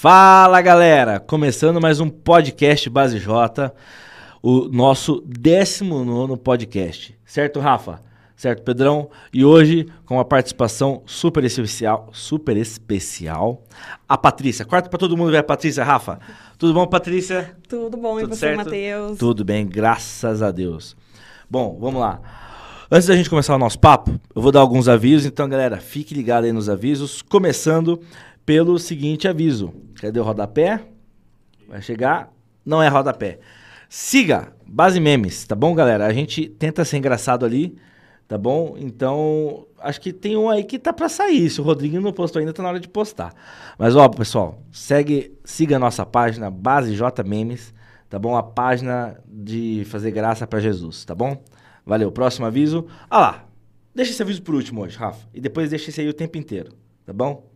Fala galera, começando mais um podcast Base J, o nosso 19 podcast, certo, Rafa? Certo, Pedrão? E hoje, com uma participação super especial, super especial, a Patrícia. Corta para todo mundo ver a Patrícia, Rafa. Tudo bom, Patrícia? Tudo bom, Tudo e você? Matheus? Tudo bem, graças a Deus. Bom, vamos lá. Antes da gente começar o nosso papo, eu vou dar alguns avisos. Então, galera, fique ligado aí nos avisos. Começando pelo seguinte aviso. Cadê o rodapé? Vai chegar. Não é rodapé. Siga Base Memes, tá bom, galera? A gente tenta ser engraçado ali, tá bom? Então, acho que tem um aí que tá pra sair. Se o Rodrigo não postou ainda, tá na hora de postar. Mas, ó, pessoal, segue, siga a nossa página Base J Memes, tá bom? A página de fazer graça pra Jesus, tá bom? Valeu. Próximo aviso. Ah lá. Deixa esse aviso por último hoje, Rafa. E depois deixa esse aí o tempo inteiro, tá bom?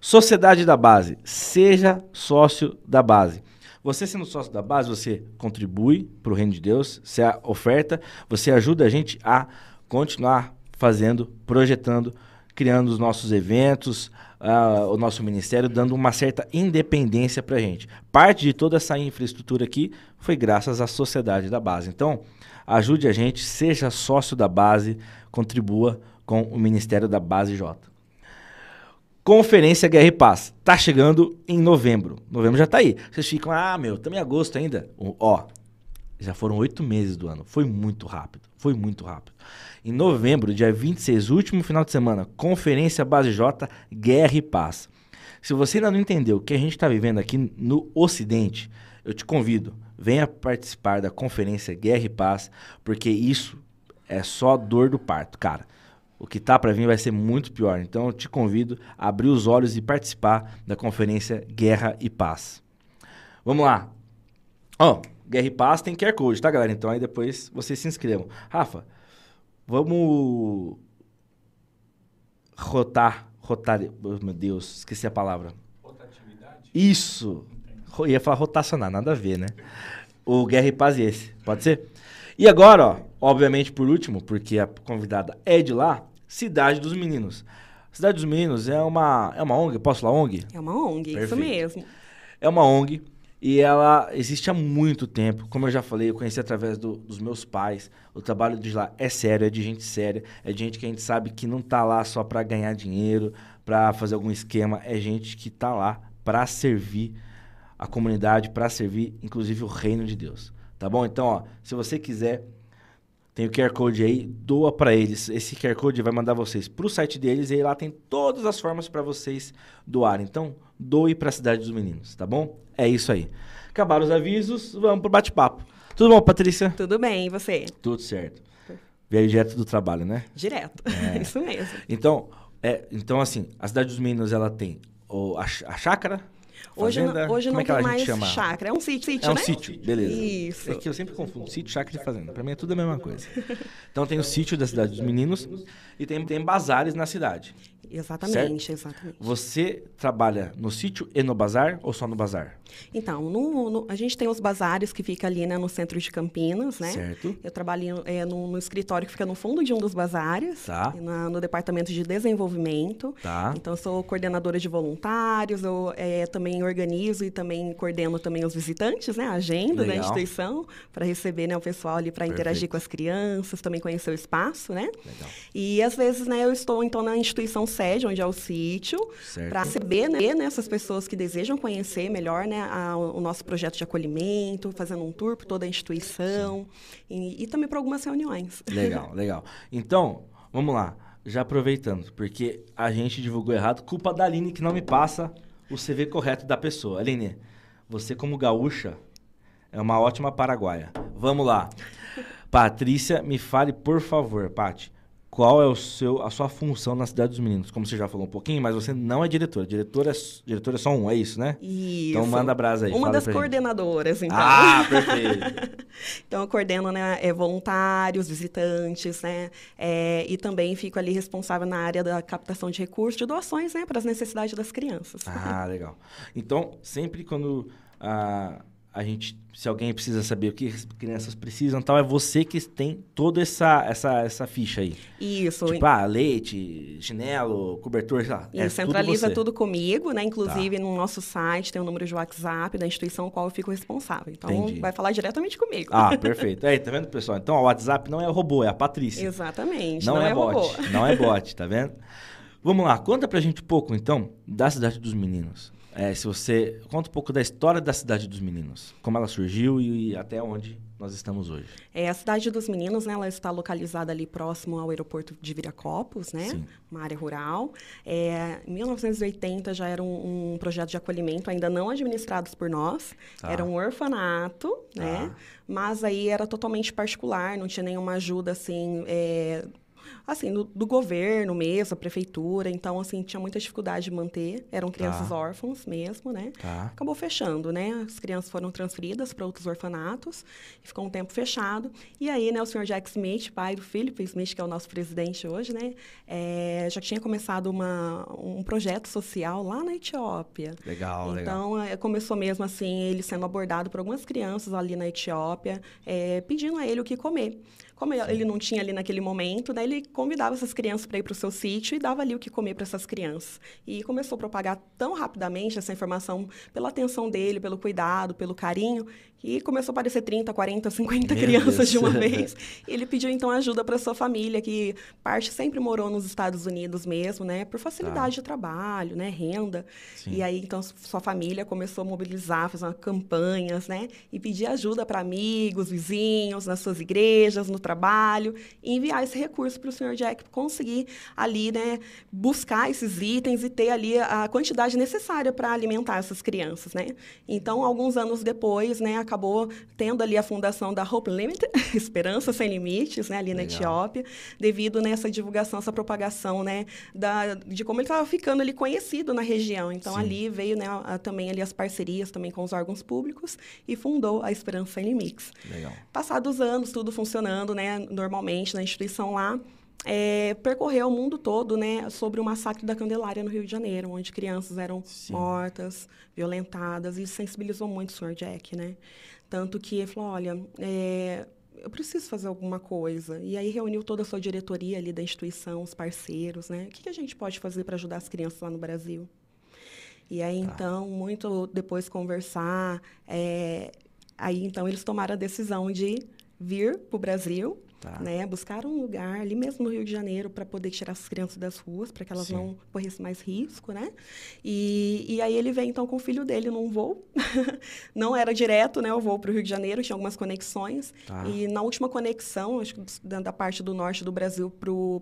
Sociedade da Base. Seja sócio da base. Você sendo sócio da base, você contribui para o reino de Deus, você oferta, você ajuda a gente a continuar fazendo, projetando, criando os nossos eventos, ah, o nosso ministério, dando uma certa independência para a gente. Parte de toda essa infraestrutura aqui foi graças à sociedade da base. Então, ajude a gente, seja sócio da base, contribua com o ministério da Base J. Conferência Guerra e Paz. Tá chegando em novembro. Novembro já tá aí. Vocês ficam, ah, meu, estamos em agosto ainda. Ó, já foram oito meses do ano. Foi muito rápido. Foi muito rápido. Em novembro, dia 26, último final de semana, Conferência Base J, Guerra e Paz. Se você ainda não entendeu o que a gente está vivendo aqui no Ocidente, eu te convido, venha participar da Conferência Guerra e Paz, porque isso é só dor do parto, cara. O que tá para vir vai ser muito pior. Então eu te convido a abrir os olhos e participar da conferência Guerra e Paz. Vamos lá. Ó, Guerra e Paz tem QR Code, tá, galera? Então aí depois vocês se inscrevam. Rafa, vamos rotar, rotar, oh, meu Deus, esqueci a palavra. Rotatividade? Isso. Ro- Ia falar rotacionar, nada a ver, né? O Guerra e Paz e esse, pode ser? E agora, ó, obviamente por último, porque a convidada é de lá, Cidade dos Meninos. Cidade dos Meninos é uma, é uma ONG, posso falar ONG? É uma ONG, Perfeito. isso mesmo. É uma ONG e ela existe há muito tempo. Como eu já falei, eu conheci através do- dos meus pais. O trabalho de lá é sério, é de gente séria, é de gente que a gente sabe que não tá lá só para ganhar dinheiro, para fazer algum esquema, é gente que tá lá para servir a comunidade, para servir inclusive o reino de Deus. Tá bom? Então, ó, se você quiser tem o QR Code aí, doa para eles. Esse QR Code vai mandar vocês para o site deles e aí lá tem todas as formas para vocês doarem. Então, doe para a Cidade dos Meninos, tá bom? É isso aí. Acabaram os avisos, vamos pro bate-papo. Tudo bom, Patrícia? Tudo bem, e você? Tudo certo. Veio direto do trabalho, né? Direto. É. isso mesmo. Então, é, então assim, a Cidade dos Meninos ela tem o, a, a chácara, Hoje, fazenda, não- hoje não é tem mais chama? chácara. É um sítio, É um né? sítio, beleza. Isso. É que eu sempre confundo sítio, chácara e fazenda. Pra mim é tudo a mesma coisa. Então tem o sítio da cidade dos meninos e tem, tem bazares na cidade. Exatamente, exatamente. Você trabalha no sítio e no bazar ou só no bazar? Então, no- no- a gente tem os bazares que fica ali né, no centro de Campinas, né? Certo. Eu trabalho é, no, no escritório que fica no fundo de um dos bazares, Tá. na- no departamento de desenvolvimento. Tá. Então, eu sou coordenadora de voluntários, eu é, também organizo e também coordeno também os visitantes, né? A agenda da Legal. instituição, para receber né, o pessoal ali para interagir com as crianças, também conhecer o espaço, né? Legal. E às vezes, né, eu estou então na instituição sede, onde é o sítio, para receber né, né, essas pessoas que desejam conhecer melhor né, a- o nosso projeto de acolhimento, fazendo um tour por toda a instituição e, e também para algumas reuniões. Legal, legal. Então, vamos lá. Já aproveitando, porque a gente divulgou errado, culpa da Aline que não me passa o CV correto da pessoa. Aline, você como gaúcha é uma ótima paraguaia. Vamos lá. Patrícia, me fale, por favor, Pati, qual é o seu, a sua função na Cidade dos Meninos? Como você já falou um pouquinho, mas você não é diretora. Diretora é, diretora é só um, é isso, né? Isso. Então manda a brasa aí. Uma das pra gente. coordenadoras, então. Ah, perfeito. Então, eu coordeno né, é, voluntários, visitantes, né? é, e também fico ali responsável na área da captação de recursos, de doações, né? Para as necessidades das crianças. Ah, legal. Então, sempre quando a, a gente, se alguém precisa saber o que as crianças precisam, tal, é você que tem toda essa, essa, essa ficha aí. Isso. Tipo, ah, leite, chinelo, cobertor, sei lá. E é centraliza tudo, tudo, comigo, né? Inclusive, Tá. no nosso site tem o número de WhatsApp da instituição qual eu fico responsável. Então, Entendi. vai falar diretamente comigo. Ah, perfeito. Aí, tá vendo, pessoal? Então, o WhatsApp não é o robô, é a Patrícia. Exatamente. Não, é, robô. bot. Não é bot, tá vendo? Vamos lá, conta pra gente um pouco, então, da Cidade dos Meninos. É, se você conta um pouco da história da Cidade dos Meninos, como ela surgiu e, até onde nós estamos hoje. É, a cidade dos meninos, né, ela está localizada ali próximo ao aeroporto de Viracopos, né? Sim. Uma área rural. É, em 1980 já era um, um projeto de acolhimento, ainda não administrados por nós. Tá. Era um orfanato, né? Tá. Mas aí era totalmente particular, não tinha nenhuma ajuda assim. é, Assim, do, do governo mesmo, a prefeitura, então, assim, tinha muita dificuldade de manter. Eram crianças Tá. órfãos mesmo, né? Tá. acabou fechando, né? As crianças foram transferidas para outros orfanatos e ficou um tempo fechado. E aí, né, o senhor Jack Smith, pai do Philip Smith, que é o nosso presidente hoje, né, é, já tinha começado uma, um projeto social lá na Etiópia. Legal, legal. Então, é, começou mesmo assim, ele sendo abordado por algumas crianças ali na Etiópia, é, pedindo a ele o que comer. Como ele- ele não tinha ali naquele momento, né, ele convidava essas crianças para ir para o seu sítio e dava ali o que comer para essas crianças. E começou a propagar tão rapidamente essa informação pela atenção dele, pelo cuidado, pelo carinho, que começou a aparecer 30, 40, 50 Meu crianças Deus. de uma vez. Ele pediu então ajuda para sua família, que parte sempre morou nos Estados Unidos mesmo, né, por facilidade de trabalho, né, renda. Sim. E aí então sua família começou a mobilizar, fazer campanhas, né, e pedir ajuda para amigos, vizinhos, nas suas igrejas, no trabalho, e enviar esse recurso para o senhor Jack conseguir ali, né, buscar esses itens e ter ali a quantidade necessária para alimentar essas crianças, né? Então, alguns anos depois, né, acabou tendo ali a fundação da Hope Limited, Esperança Sem Limites, né, ali na Legal. Etiópia, devido nessa divulgação, essa propagação, né, da, de como ele estava ficando ali conhecido na região. Então, Sim. ali veio, né, a- também ali as parcerias também com os órgãos públicos e fundou a Esperança Sem Limites. Legal. Passados os anos, tudo funcionando, né, normalmente na instituição lá, é, percorreu o mundo todo, né, sobre o massacre da Candelária no Rio de Janeiro, onde crianças eram Sim. mortas, violentadas, e isso sensibilizou muito o Sr. Jack, né? Tanto que ele falou, olha, é, eu preciso fazer alguma coisa. E aí reuniu toda a sua diretoria ali da instituição, os parceiros, né? O que, que a gente pode fazer para ajudar as crianças lá no Brasil? E aí, Tá. então, muito depois conversar, é, aí, então, eles tomaram a decisão de vir para o Brasil, Tá. né? Buscar um lugar ali mesmo no Rio de Janeiro para poder tirar as crianças das ruas, para que elas Sim. não corressem mais risco, né? E, e aí ele vem, então, com o filho dele num voo. não era direto, né? O voo para o Rio de Janeiro, tinha algumas conexões. Tá. E na última conexão, acho que da, da parte do norte do Brasil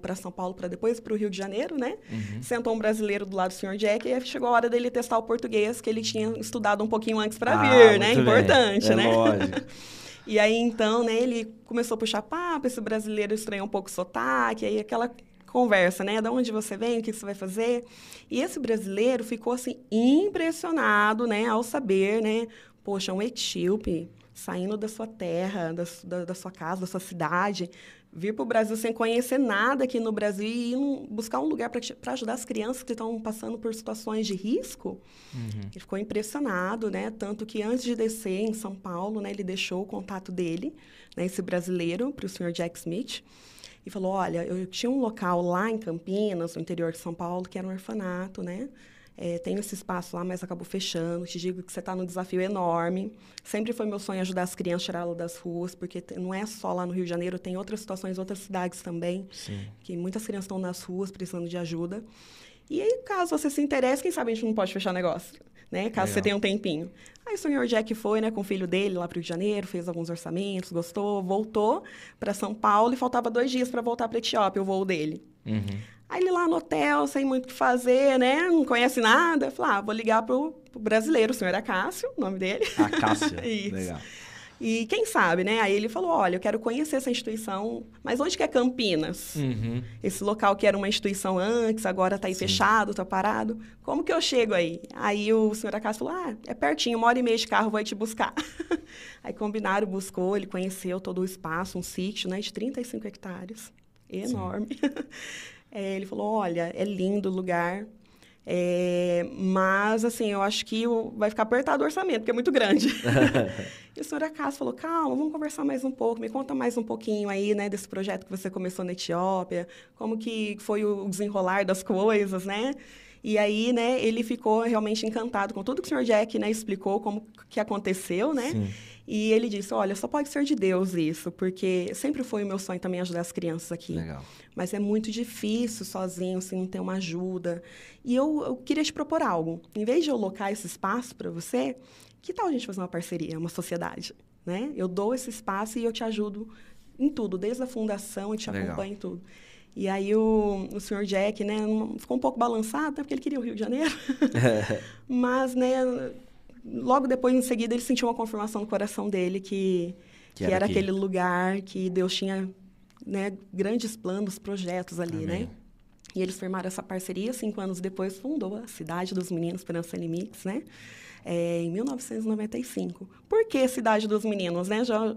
para São Paulo, para depois para o Rio de Janeiro, né? Uhum. Sentou um brasileiro do lado do Sr. Jack e aí chegou a hora dele testar o português, que ele tinha estudado um pouquinho antes para Ah, vir, né? bem. Importante, É né? lógico. E aí, então, né, ele começou a puxar papo, esse brasileiro estranhou um pouco o sotaque, aí aquela conversa, né? De onde você vem, o que você vai fazer? E esse brasileiro ficou, assim, impressionado, né? Ao saber, né? Poxa, um etíope saindo da sua terra, da, da, da sua casa, da sua cidade, vir para o Brasil sem conhecer nada aqui no Brasil e ir buscar um lugar para ajudar as crianças que estão passando por situações de risco, Uhum. ele ficou impressionado, né? Tanto que antes de descer em São Paulo, né, ele deixou o contato dele, né, esse brasileiro, para o senhor Jack Smith, e falou: Olha, eu tinha um local lá em Campinas, no interior de São Paulo, que era um orfanato, né? É, tenho esse espaço lá, mas acabou fechando. Te digo que você está num desafio enorme. Sempre foi meu sonho ajudar as crianças, tirá-las das ruas, porque não é só lá no Rio de Janeiro, tem outras situações, outras cidades também Sim. que muitas crianças estão nas ruas precisando de ajuda. E aí, caso você se interesse, quem sabe a gente não pode fechar negócio, né? Caso você Legal. tenha um tempinho. Aí o senhor Jack foi, né, com o filho dele lá para o Rio de Janeiro, fez alguns orçamentos, gostou, voltou para São Paulo e faltava dois dias para voltar para Etiópia, o voo dele. Uhum. Aí ele lá no hotel, sem muito o que fazer, né? Não conhece nada. Falei, ah, vou ligar pro, pro brasileiro, o senhor Acácio, o nome dele. A Cássia. Isso. Legal. E quem sabe, né? Aí ele falou, olha, eu quero conhecer essa instituição, mas onde que é Campinas? Uhum. Esse local que era uma instituição antes, agora está aí Sim. fechado, está parado. Como que eu chego aí? Aí o senhor Acácio falou, ah, é pertinho, uma hora e meia de carro, vou aí te buscar. aí combinaram, buscou, ele conheceu todo o espaço, um sítio, né, de 35 hectares. Enorme. É, ele falou, olha, é lindo o lugar. É, mas, assim, eu acho que vai ficar apertado o orçamento, porque é muito grande. e o senhor Acaso falou, calma, vamos conversar mais um pouco, me conta mais um pouquinho aí, né, desse projeto que você começou na Etiópia, como que foi o desenrolar das coisas, né? E aí, né, ele ficou realmente encantado com tudo que o senhor Jack, né, explicou, como que aconteceu, né? Sim. E ele disse, olha, só pode ser de Deus isso, porque sempre foi o meu sonho também ajudar as crianças aqui. Legal. Mas é muito difícil sozinho, se não ter uma ajuda. E eu, eu queria te propor algo. Em vez de eu locar esse espaço para você, que tal a gente fazer uma parceria, uma sociedade? Né? Eu dou esse espaço e eu te ajudo em tudo, desde a fundação, e te Legal. acompanho em tudo. E aí o, o senhor Jack, né, ficou um pouco balançado, né, porque ele queria o Rio de Janeiro. Mas, né, logo depois, em seguida, ele sentiu uma confirmação no coração dele que, que, que era, era aquele lugar que Deus tinha né, grandes planos, projetos ali, né? Amém. né? E eles firmaram essa parceria, cinco anos depois fundou a Cidade dos Meninos Esperança Limites, né? É, em 1995. Por que Cidade dos Meninos, né? Já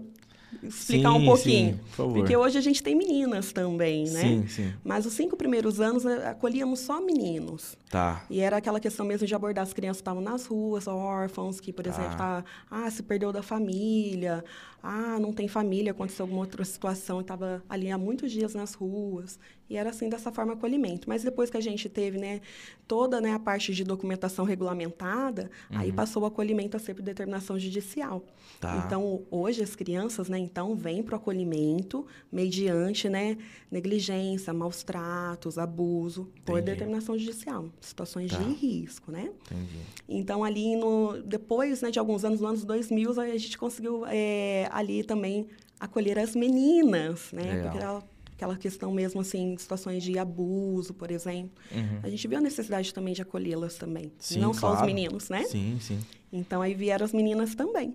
explicar sim, um pouquinho. Sim, por favor. Porque hoje a gente tem meninas também, né? Sim, sim. Mas os cinco primeiros anos eh, acolhíamos só meninos. Tá. E era aquela questão mesmo de abordar as crianças que estavam nas ruas, órfãos, que, por tá. exemplo, tá, ah, se perdeu da família, ah, não tem família, aconteceu alguma outra situação estava ali há muitos dias nas ruas. E era assim, dessa forma, acolhimento. Mas depois que a gente teve né, toda né, a parte de documentação regulamentada, uhum. aí passou o acolhimento a ser por determinação judicial. Tá. Então, hoje as crianças, né, então, vêm para o acolhimento mediante né, negligência, maus tratos, abuso, Entendi. por determinação judicial. Situações tá. de risco, né? Entendi. Então, ali, no, depois né, de alguns anos, nos anos 2000, a gente conseguiu... É, ali também acolher as meninas, né? Legal. Porque ela, aquela questão mesmo assim, situações de abuso, por exemplo. Uhum. A gente viu a necessidade também de acolhê-las também, sim, não claro. só os meninos, né? Sim, sim. Então aí vieram as meninas também.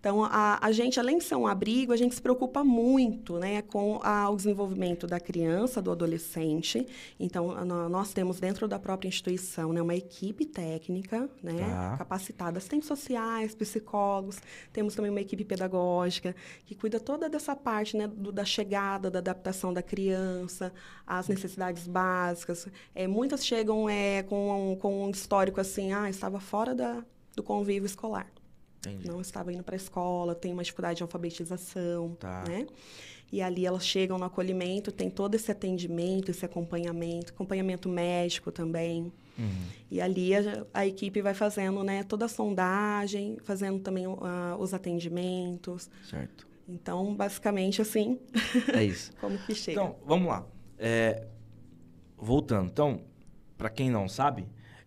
Então, a, a gente, além de ser um abrigo, a gente se preocupa muito né, com a, o desenvolvimento da criança, do adolescente. Então, a, nós temos dentro da própria instituição né, uma equipe técnica né, tá. capacitada, assistentes sociais, psicólogos. Temos também uma equipe pedagógica que cuida toda dessa parte né, do, da chegada, da adaptação da criança, as necessidades básicas. É, muitas chegam é, com, um, com um histórico assim, ah, estava fora da, do convívio escolar. Entendi. não estava indo para a escola, tem uma dificuldade de alfabetização, tá. né? E ali elas chegam no acolhimento, tem todo esse atendimento, esse acompanhamento, acompanhamento médico também. Uhum. E ali a, a, equipe vai fazendo né, toda a sondagem, fazendo também uh, os atendimentos. Certo. Então, basicamente, assim. É isso. como que chega. Então, vamos lá. É, voltando. Então, para quem não sabe,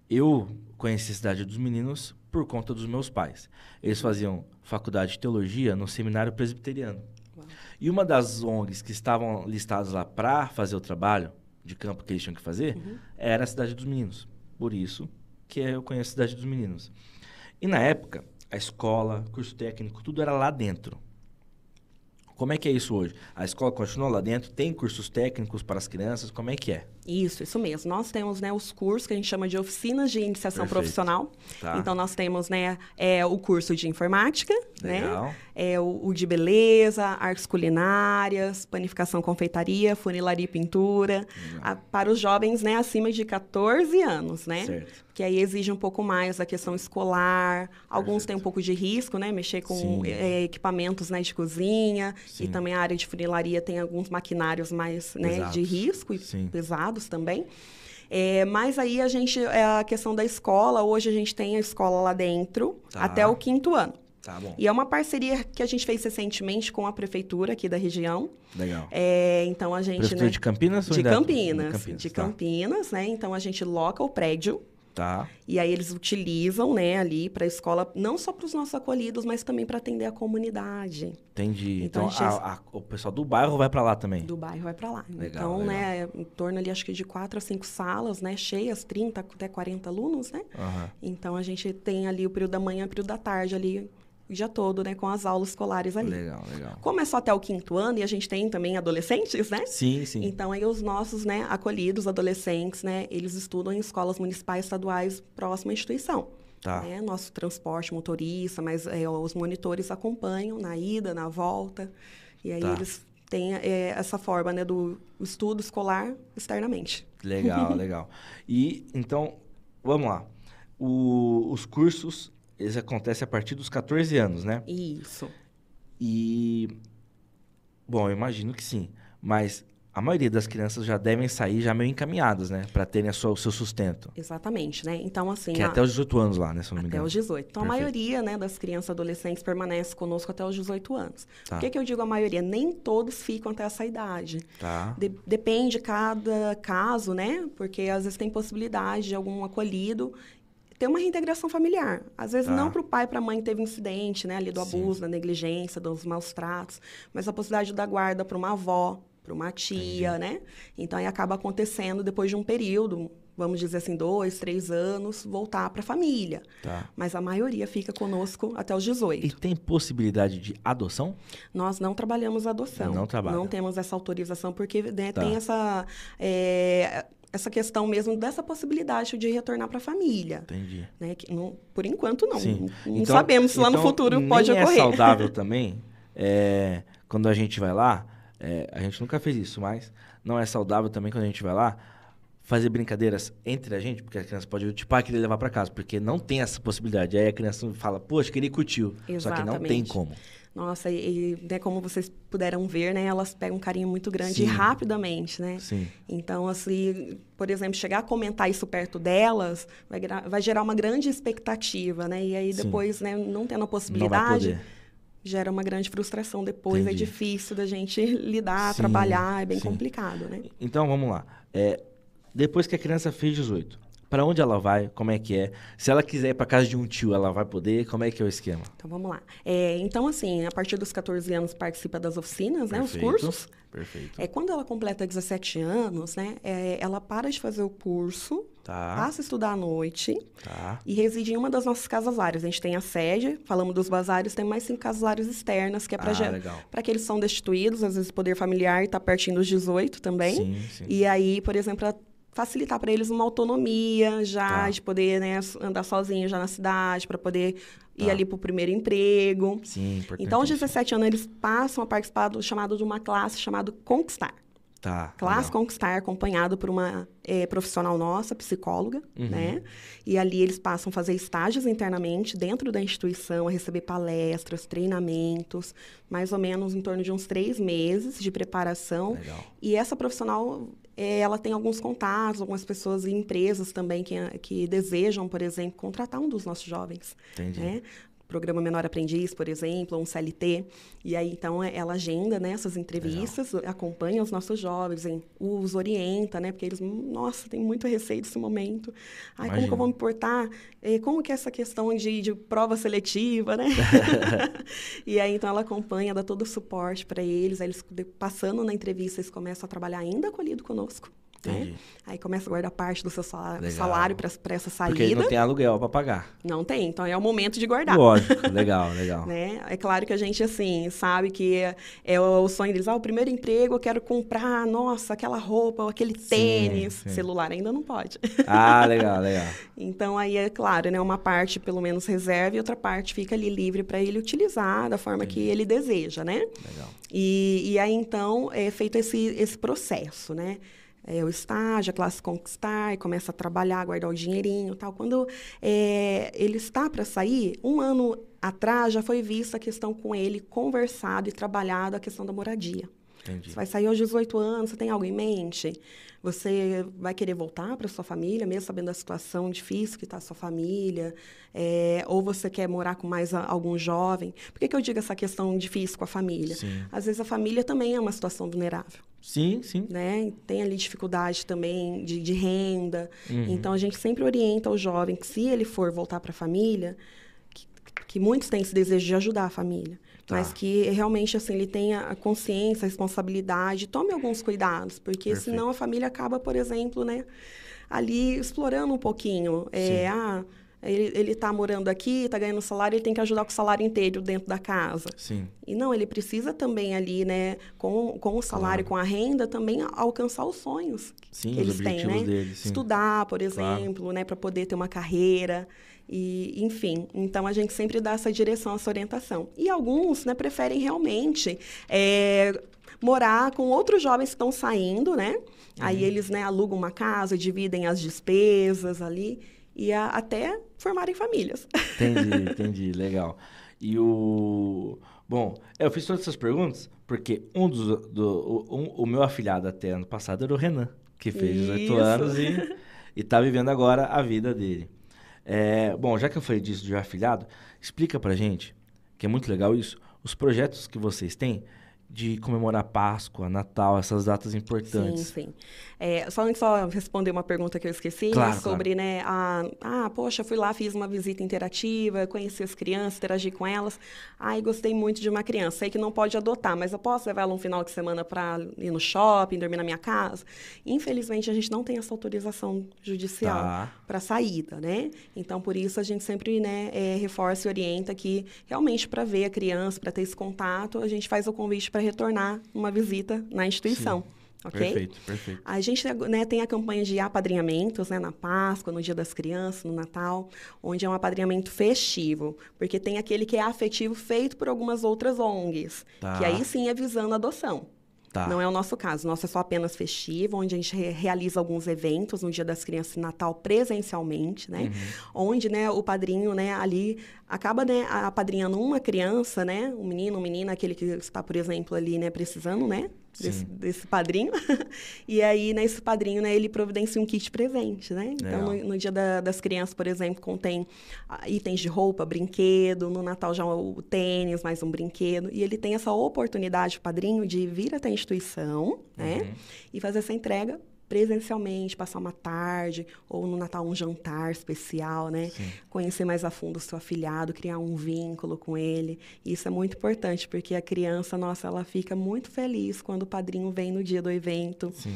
eu conheci a Cidade dos Meninos por conta dos meus pais. Eles faziam faculdade de teologia no seminário presbiteriano. Uau. E uma das ONGs que estavam listadas lá para fazer o trabalho de campo que eles tinham que fazer uhum. era a Cidade dos Meninos. Por isso que eu conheço a Cidade dos Meninos. E na época, a escola, curso técnico, tudo era lá dentro. Como é que é isso hoje? A escola continua lá dentro? Tem cursos técnicos para as crianças? Como é que é? Isso, isso mesmo. Nós temos né, os cursos que a gente chama de oficinas de iniciação Perfeito. profissional. Tá. Então, nós temos né, é, o curso de informática, né? Legal. né? É, o, o, de beleza, artes culinárias, panificação, confeitaria, funilaria e pintura. A, para os jovens né, acima de 14 anos, né? Certo que aí exige um pouco mais a questão escolar. Alguns têm um pouco de risco, né? Mexer com é, equipamentos né, de cozinha. Sim. E também a área de funilaria tem alguns maquinários mais né, de risco e Sim. Pesados também. É, mas aí a gente, é a questão da escola, hoje a gente tem a escola lá dentro tá. até o quinto ano. Tá bom. E é uma parceria que a gente fez recentemente com a prefeitura aqui da região. Legal. É, então a gente. Prefeitura né, de Campinas ou de Campinas? De Campinas, de tá. Campinas né? Então a gente loca o prédio Tá. E aí eles utilizam, né, ali para a escola, não só para os nossos acolhidos, mas também para atender a comunidade. Entendi. Então, então a, a, o pessoal do bairro vai para lá também? Do bairro vai para lá. Legal, então, legal. né, em torno ali, acho que de quatro a cinco salas, né, cheias, 30 até 40 alunos, né? Uhum. Então, a gente tem ali o período da manhã e o período da tarde ali, o dia todo, né, com as aulas escolares ali. Legal, legal. Como é só até o quinto ano e a gente tem também adolescentes, né? Sim, sim. Então aí os nossos, né, acolhidos adolescentes, né, eles estudam em escolas municipais estaduais próxima à instituição. Tá. Né? Nosso transporte motorista, mas é, os monitores acompanham na ida, na volta. E aí tá. eles têm é, essa forma, né, do estudo escolar externamente. Legal, legal. E então vamos lá. O- os cursos, eles acontecem a partir dos 14 anos, né? Isso. E. Bom, eu imagino que sim. Mas a maioria das crianças já devem sair já meio encaminhadas, né? Pra terem sua- o seu sustento. Exatamente, né? Então, assim. Que é a- até os 18 anos lá, né? Se eu não me Até engano. os 18. Então, Perfeito. a maioria né, das crianças e adolescentes permanece conosco até os 18 anos. Tá. Por que, que eu digo a maioria? Nem todos ficam até essa idade. Tá. De- depende cada caso, né? Porque às vezes tem possibilidade de algum acolhido ter uma reintegração familiar. Às vezes Tá. não para o pai e para a mãe que teve incidente, né? Ali do Sim. abuso, da negligência, dos maus tratos, mas a possibilidade da guarda para uma avó, para uma tia, né? Então aí acaba acontecendo depois de um período, vamos dizer assim, dois, três anos, voltar para a família. Tá. Mas a maioria fica conosco até os 18. E tem possibilidade de adoção? Nós não trabalhamos adoção. Não trabalha. Não temos essa autorização, porque né, Tá. tem essa, é, essa questão mesmo dessa possibilidade de retornar para a família. Entendi. Né? Que não- por enquanto, não. Sim. Não Então- sabemos se lá no então, futuro pode é ocorrer. saudável também. é, quando a gente vai lá, é, a gente nunca fez isso, mas não é saudável também quando a gente vai lá fazer brincadeiras entre a gente, porque a criança pode, tipo, ah, querer levar pra casa, porque não tem essa possibilidade. Aí a criança fala, poxa, queria ir curtiu. Só que não tem como. Nossa, e, e, né, como vocês puderam ver, né, elas pegam um carinho muito grande e Sim. rapidamente, né? Sim. Então, assim, por exemplo, chegar a comentar isso perto delas vai, vai gerar uma grande expectativa, né? E aí Sim. depois, né, não tendo a possibilidade, gera uma grande frustração depois. Entendi. É difícil da gente lidar, Sim, trabalhar, é bem sim. complicado, né? Então vamos lá. É, depois que a criança fez 18, para onde ela vai? Como é que é? Se ela quiser ir para casa de um tio, ela vai poder? Como é que é o esquema? Então, vamos lá. É, então, assim, a partir dos 14 anos participa das oficinas, né? Os cursos. Perfeito. É, quando ela completa 17 anos, né? é, ela para de fazer o curso, Tá, passa a estudar à noite tá. e reside em uma das nossas casas lares. A gente tem a sede, falamos dos bazares, tem mais cinco casas lares externas, que é para Ah, que eles são destituídos, às vezes o poder familiar está pertinho dos 18 também. Sim, sim. E aí, por exemplo, facilitar para eles uma autonomia já, Tá. de poder né, andar sozinho já na cidade, para poder ir Tá. ali para o primeiro emprego. Sim. Então, aos 17 anos, eles passam a participar do chamado de uma classe chamada Conquistar. Tá. Classe legal. Conquistar, acompanhado por uma eh, profissional nossa, psicóloga, Uhum. né? E ali eles passam a fazer estágios internamente dentro da instituição, a receber palestras, treinamentos, mais ou menos em torno de uns três meses de preparação. Legal. E essa profissional, eh, ela tem alguns contatos, algumas pessoas e empresas também que, que desejam, por exemplo, contratar um dos nossos jovens, Entendi. né? Programa Menor Aprendiz, por exemplo, um CLT. E aí, então, é- ela agenda né, essas entrevistas, acompanha os nossos jovens, hein, os orienta, né? Porque eles, "Hum, nossa, tem muito receio desse momento. Ai, como que eu vou me portar? Eh, Como que é essa questão de, de prova seletiva, né? e aí, então, ela acompanha, dá todo o suporte para eles. Aí, eles, passando na entrevista, eles começam a trabalhar ainda acolhido conosco. Entendi. Né? Aí começa a guardar parte do seu salário, para essa saída. Porque não tem aluguel pra pagar. Não tem, então é o momento de guardar. Lógico, legal, legal. Né? É claro que a gente, assim, sabe que é, é o sonho deles. Ah, o primeiro emprego eu quero comprar, nossa, aquela roupa, aquele tênis. sim. Celular ainda não pode. Ah, legal, legal. então, aí é claro, né? Uma parte, pelo menos, reserva e outra parte fica ali livre para ele utilizar da forma que ele deseja, né? Legal. E, e aí, então, é feito esse, esse processo, né? É, o estágio, a classe conquistar, e começa a trabalhar, guardar o dinheirinho e tal. Quando é, ele está para sair, um ano atrás já foi vista a questão com ele, conversado e trabalhado a questão da moradia. Entendi. Você vai sair aos 18 anos, você tem algo em mente? Você vai querer voltar para sua família, mesmo sabendo da situação difícil que está a sua família? É, ou você quer morar com mais a- algum jovem? Por que, que eu digo essa questão difícil com a família? Sim. Às vezes a família também é uma situação vulnerável, Sim, sim. né? Tem ali dificuldade também de, de renda. Uhum. Então a gente sempre orienta o jovem que se ele for voltar para a família, que, que muitos têm esse desejo de ajudar a família, Tá. mas que realmente assim ele tenha a consciência, a responsabilidade, tome alguns cuidados, porque Perfeito. senão a família acaba, por exemplo, né, ali explorando um pouquinho, Sim. é, ah, ele, ele tá morando aqui, tá ganhando salário, ele tem que ajudar com o salário inteiro dentro da casa. Sim. E não, ele precisa também ali, né, com, com o salário, Claro. com a renda, também alcançar os sonhos Sim, que eles têm, né? dele, sim. Estudar, por Claro. exemplo, né, para poder ter uma carreira e, enfim. Então a gente sempre dá essa direção, essa orientação. E alguns, né, preferem realmente é, morar com outros jovens que estão saindo, né? Uhum. Aí eles, né, alugam uma casa, dividem as despesas ali. E a, até formarem famílias. Entendi, entendi, legal. E o. Bom, eu fiz todas essas perguntas porque um dos. Do, um, o meu afilhado até ano passado era o Renan, que fez 18 Isso. anos e, e tá vivendo agora a vida dele. É, bom, já que eu falei disso de afilhado, explica pra gente, que é muito legal isso, os projetos que vocês têm de comemorar Páscoa, Natal, essas datas importantes. Sim, sim. É, só antes só responder uma pergunta que eu esqueci Claro, sobre, né, a, ah, poxa, fui lá, fiz uma visita interativa, conheci as crianças, interagi com elas. Ai, gostei muito de uma criança. Sei que não pode adotar, mas eu posso levar ela um final de semana para ir no shopping, dormir na minha casa. Infelizmente, a gente não tem essa autorização judicial Tá. para saída, né? Então, por isso a gente sempre, né, é, reforça e orienta que realmente para ver a criança, para ter esse contato, a gente faz o convite para retornar uma visita na instituição. Ok? Perfeito, perfeito. A gente né, tem a campanha de apadrinhamentos né, na Páscoa, no Dia das Crianças, no Natal, onde é um apadrinhamento festivo, porque tem aquele que é afetivo feito por algumas outras ONGs, Tá. que aí sim é visando adoção. Tá. Não é o nosso caso. O nosso é só apenas festivo, onde a gente re- realiza alguns eventos no Dia das Crianças e Natal presencialmente, né? Onde, né, o padrinho, né, ali acaba, né, apadrinhando uma criança, né? Um menino, uma menina, aquele que está, por exemplo, ali, né, precisando, né? Desse, desse padrinho. e aí, né, esse padrinho, né, ele providencia um kit presente, né? Então, no, no Dia da- das Crianças, por exemplo, contém ah, itens de roupa, brinquedo. No Natal já o tênis, mais um brinquedo. E ele tem essa oportunidade, o padrinho, de vir até a instituição, né? E fazer essa entrega presencialmente, passar uma tarde, ou no Natal um jantar especial, né? Sim. Conhecer mais a fundo o seu afilhado, criar um vínculo com ele. Isso é muito importante, porque a criança, nossa, ela fica muito feliz quando o padrinho vem no dia do evento. Sim.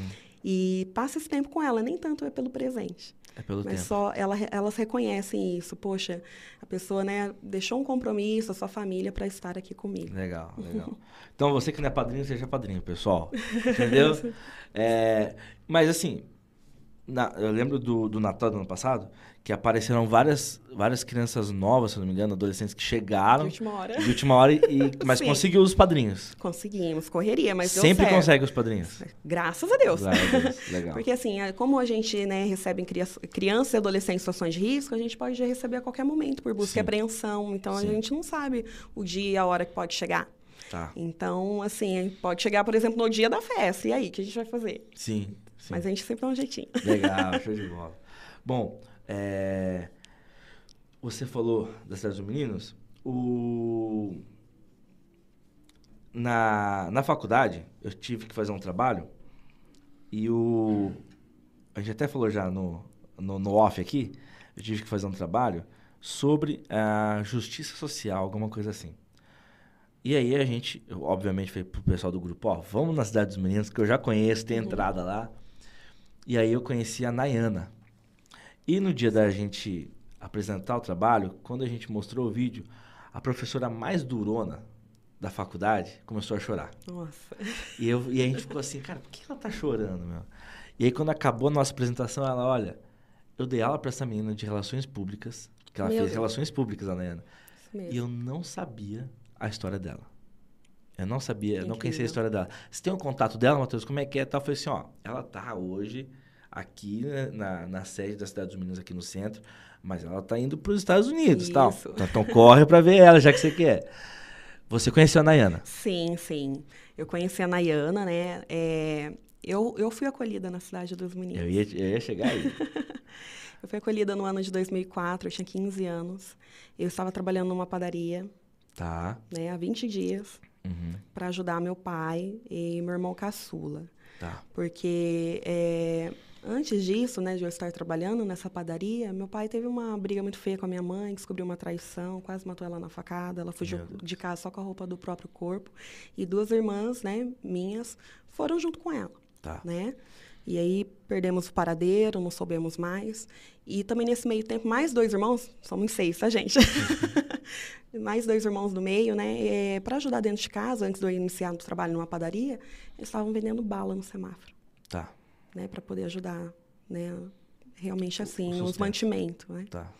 E passa esse tempo com ela, nem tanto é pelo presente. É pelo Mas tempo. só ela, elas reconhecem isso. Poxa, a pessoa né, deixou um compromisso, a sua família, para estar aqui comigo. Legal, legal. Então, você que não é padrinho, seja padrinho, pessoal. Entendeu? É, mas, assim, na- eu lembro do, do Natal do ano passado, que apareceram várias, várias crianças novas, se não me engano, adolescentes que chegaram De última hora. de última hora, e, mas Sim. conseguiu os padrinhos. Conseguimos, correria, mas Sempre consegue os padrinhos. Graças a Deus. Glória a Deus, Legal. Porque assim, é, como a gente né, recebe crianças e adolescentes em situações de risco, a gente pode receber a qualquer momento por busca Sim. e apreensão. Então Sim. a gente não sabe o dia e a hora que pode chegar. Tá. Então, assim, pode chegar, por exemplo, no dia da festa. E aí, o que a gente vai fazer? Sim, sim. Mas a gente sempre dá um jeitinho. Legal, show de bola. Bom, é, você falou da Cidade dos Meninos. O... Na, na faculdade, eu tive que fazer um trabalho e o... A gente até falou já no, no, no off aqui, eu tive que fazer um trabalho sobre a justiça social, alguma coisa assim. E aí a gente, obviamente, falei pro pessoal do grupo, ó, vamos na Cidade dos Meninos, que eu já conheço, tem entrada lá. E aí eu conheci a Nayana. E no dia da gente apresentar o trabalho, quando a gente mostrou o vídeo, a professora mais durona da faculdade começou a chorar. Nossa. E, eu, e a gente ficou assim, cara, por que ela tá chorando, meu? E aí quando acabou a nossa apresentação, ela, olha, eu dei aula pra essa menina de relações públicas, que ela Meu fez Deus. relações públicas, a Nayana. E eu não sabia a história dela. Eu não sabia, eu não conhecia a história dela. Você tem um contato dela, Matheus? Como é que é? Tal? Eu falei assim, ó, ela tá hoje aqui né, na, na sede da Cidade dos Meninos, aqui no centro, mas ela tá indo para os Estados Unidos, tal. Então, então corre para ver ela, já que você quer. Você conheceu a Nayana? Sim, sim. Eu conheci a Nayana, né? É, eu, eu fui acolhida na cidade dos meninos. Eu ia, eu ia chegar aí. Eu fui acolhida no ano de 2004, eu tinha 15 anos. Eu estava trabalhando numa padaria, tá. né, há 20 dias, Uhum, para ajudar meu pai e meu irmão caçula. tá. Porque é, antes disso, né, de eu estar trabalhando nessa padaria, meu pai teve uma briga muito feia com a minha mãe, descobriu uma traição, quase matou ela na facada. Ela fugiu Meu de casa só com a roupa do próprio corpo. E duas irmãs, né, minhas, foram junto com ela Tá. né? E aí perdemos o paradeiro, não soubemos mais. E também nesse meio tempo, mais dois irmãos, somos seis, tá, gente? mais dois irmãos do meio, né? para ajudar dentro de casa, antes de eu iniciar no trabalho numa padaria, eles estavam vendendo bala no semáforo, Tá. né? Para poder ajudar, né? Realmente assim, o sustento. mantimentos, né? Tá.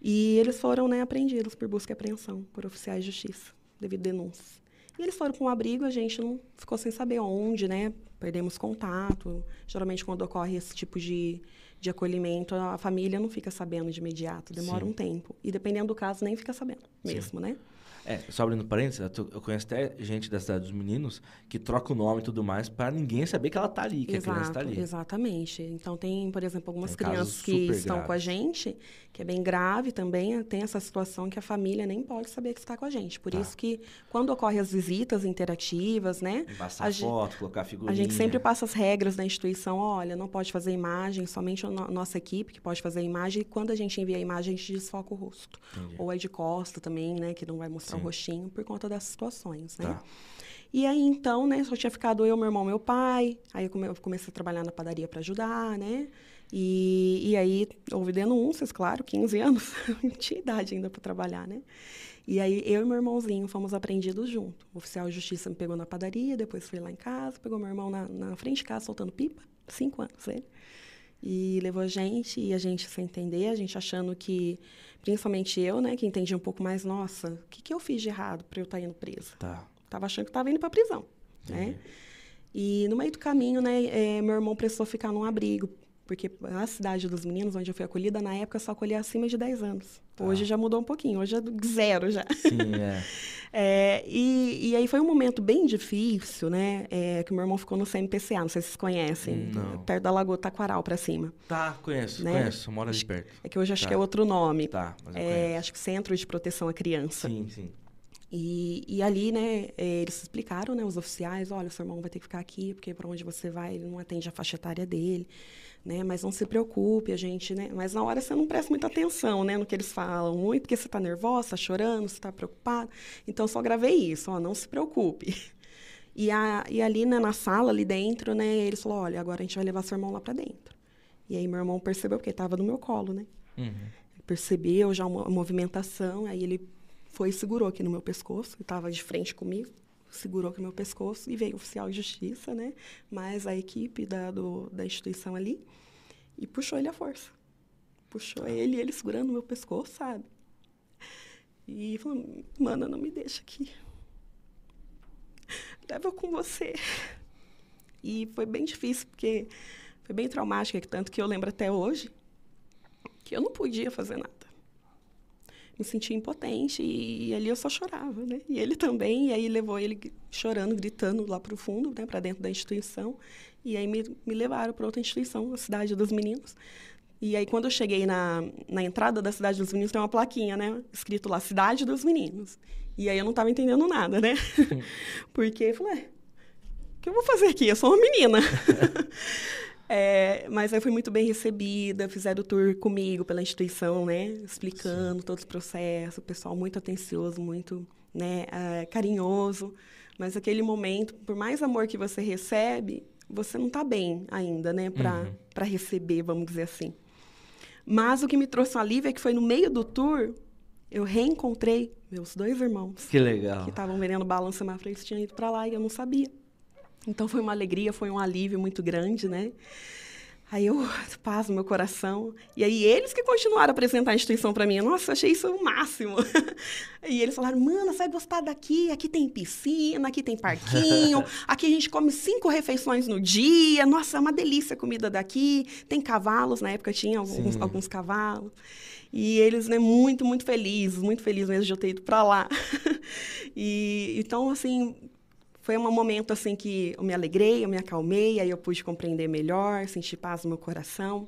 E eles foram né, apreendidos por busca e apreensão por oficiais de justiça, devido a denúncias. E eles foram para um abrigo, a gente não ficou sem saber onde, né? Perdemos contato. Geralmente, quando ocorre esse tipo de, de acolhimento, a família não fica sabendo de imediato, demora Sim. um tempo. E dependendo do caso, nem fica sabendo mesmo, né? É, só abrindo parênteses, eu conheço até gente da cidade dos meninos que troca o nome e tudo mais pra ninguém saber que ela tá ali, que a criança tá ali. exatamente. Então, tem, por exemplo, algumas Tem crianças que estão com a gente, que é bem grave também, tem essa situação que a família nem pode saber que está com a gente. Por Tá. isso que, quando ocorrem as visitas interativas, né? Gen- foto, colocar figurinha. A gente sempre passa as regras da instituição, olha, não pode fazer imagem, somente a no- nossa equipe que pode fazer a imagem, e quando a gente envia a imagem, a gente desfoca o rosto. Entendi. Ou é de costa também, né, que não vai mostrar Sim. o rostinho, por conta dessas situações, né? Tá. E aí, então, né, só tinha ficado eu, meu irmão, meu pai. Aí eu come- eu comecei a trabalhar na padaria para ajudar, né? E, e aí houve denúncias, claro, 15 anos. Não tinha idade ainda para trabalhar, né? E aí eu e meu irmãozinho fomos apreendidos junto. O oficial de justiça me pegou na padaria, depois foi lá em casa, pegou meu irmão na, na frente de casa soltando pipa, cinco anos ele. E levou a gente, e a gente sem entender, a gente achando que, principalmente eu, né, que entendi um pouco mais, nossa, o que, que eu fiz de errado para eu estar indo presa? Tá. Tava achando que estava indo para prisão, né? E no meio do caminho, né, eh, meu irmão precisou ficar num abrigo, porque a cidade dos meninos, onde eu fui acolhida, na época só acolhia acima de 10 anos. Hoje já mudou um pouquinho, hoje é zero já. Sim, é. É, e, e aí foi um momento bem difícil, né? é, que o meu irmão ficou no CMPCA, não sei se vocês conhecem, Não. perto da Lagoa Taquaral para cima. Tá, conheço, Né? conheço. Mora ali perto. É que hoje acho Tá. que é outro nome. Tá, mas eu É, conheço. acho que Centro de Proteção à Criança. Sim, sim. E, e ali, né, eh, eles explicaram, né, os oficiais, olha, seu irmão vai ter que ficar aqui, porque para onde você vai, ele não atende a faixa etária dele, né, mas não se preocupe, a gente, né, mas na hora você não presta muita atenção, né, no que eles falam, muito porque você está nervosa, está chorando, você está preocupada, então só gravei isso, ó, não se preocupe. E, a, e ali, né, na sala, ali dentro, né, eles falaram, olha, agora a gente vai levar seu irmão lá para dentro. E aí meu irmão percebeu, porque estava no meu colo, né, Uhum. percebeu já uma movimentação, aí ele foi e segurou aqui no meu pescoço, que estava de frente comigo, segurou aqui meu pescoço e veio o oficial de justiça, né? Mais a equipe da, do, da instituição ali e puxou ele à força. Puxou ele, ele segurando o meu pescoço, sabe? E falou, mana, não me deixa aqui. Leva eu com você. E foi bem difícil, porque foi bem traumático, tanto que eu lembro até hoje que eu não podia fazer nada. Me sentia impotente e, ali eu só chorava, né? E ele também, e aí levou ele chorando, gritando lá para o fundo, né, para dentro da instituição. E aí me, me levaram para outra instituição, a Cidade dos Meninos. E aí quando eu cheguei na, na entrada da Cidade dos Meninos, tem uma plaquinha, né, escrito lá Cidade dos Meninos. E aí eu não estava entendendo nada, né? Porque eu falei, "Ué, o que eu vou fazer aqui? Eu sou uma menina. É, mas aí fui muito bem recebida, fizeram o tour comigo pela instituição, né? Explicando todos os processos, o pessoal muito atencioso, muito né, ah, carinhoso. Mas aquele momento, por mais amor que você recebe, você não está bem ainda, né? Para Uhum. receber, vamos dizer assim. Mas o que me trouxe um alívio é que foi no meio do tour, eu reencontrei meus dois irmãos Que legal. que estavam vendendo balança na frente, tinham ido para lá e eu não sabia. Então foi uma alegria, foi um alívio muito grande, né? Aí eu, paz no meu coração. E aí eles que continuaram a apresentar a instituição para mim. Nossa, achei isso o máximo. E eles falaram, mano, você vai gostar daqui. Aqui tem piscina, aqui tem parquinho. aqui a gente come cinco refeições no dia. Nossa, é uma delícia a comida daqui. Tem cavalos, na época tinha alguns, Sim. alguns cavalos. E eles, né, muito, muito felizes, muito felizes mesmo de eu ter ido para lá. e então, assim, foi um momento assim que eu me alegrei, eu me acalmei, aí eu pude compreender melhor, senti paz no meu coração.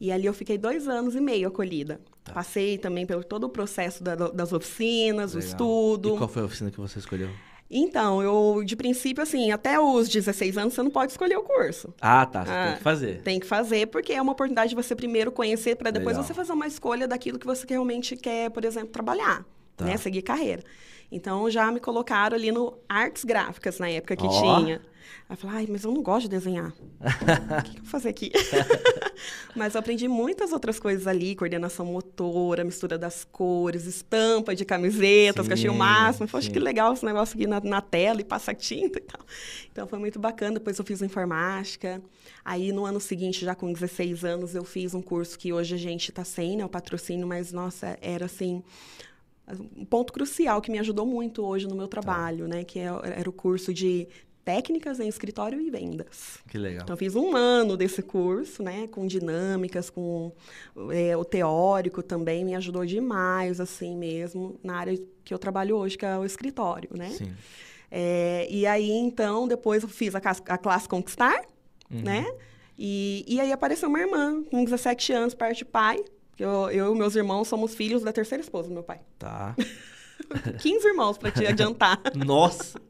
E ali eu fiquei dois anos e meio acolhida. Passei também pelo todo o processo da- das oficinas, o Legal. estudo. E qual foi a oficina que você escolheu? Então, eu, de princípio, assim, até os 16 anos você não pode escolher o curso. Ah, tá. Você Ah, tem que fazer. Tem que fazer, porque é uma oportunidade de você primeiro conhecer, para depois Legal. você fazer uma escolha daquilo que você realmente quer, por exemplo, trabalhar, Tá. né? Seguir carreira. Então, já me colocaram ali no artes gráficas, na época que Ó. tinha. Aí eu falei, ai, mas eu não gosto de desenhar. o que, que eu vou fazer aqui? mas eu aprendi muitas outras coisas ali, coordenação motora, mistura das cores, estampa de camisetas, que eu achei o Sim, máximo. Poxa, sim. que legal esse negócio aqui na, na tela e passa tinta e tal. Então foi muito bacana. Depois eu fiz informática. Aí no ano seguinte, já com 16 anos, eu fiz um curso que hoje a gente está sem, né? O patrocínio, mas nossa, era assim. Um ponto crucial que me ajudou muito hoje no meu trabalho, né? Que é- era o curso de técnicas em escritório e vendas. Que legal. Então, eu fiz um ano desse curso, né? Com dinâmicas, com é, o teórico também, me ajudou demais, assim mesmo, na área que eu trabalho hoje, que é o escritório, né? Sim. É, e aí, então, depois eu fiz a, a classe Conquistar, Uhum. né? E, e aí apareceu uma irmã, com 17 anos, parte de pai. Eu, eu e meus irmãos somos filhos da terceira esposa do meu pai. Tá. 15 irmãos, para te adiantar. Nossa!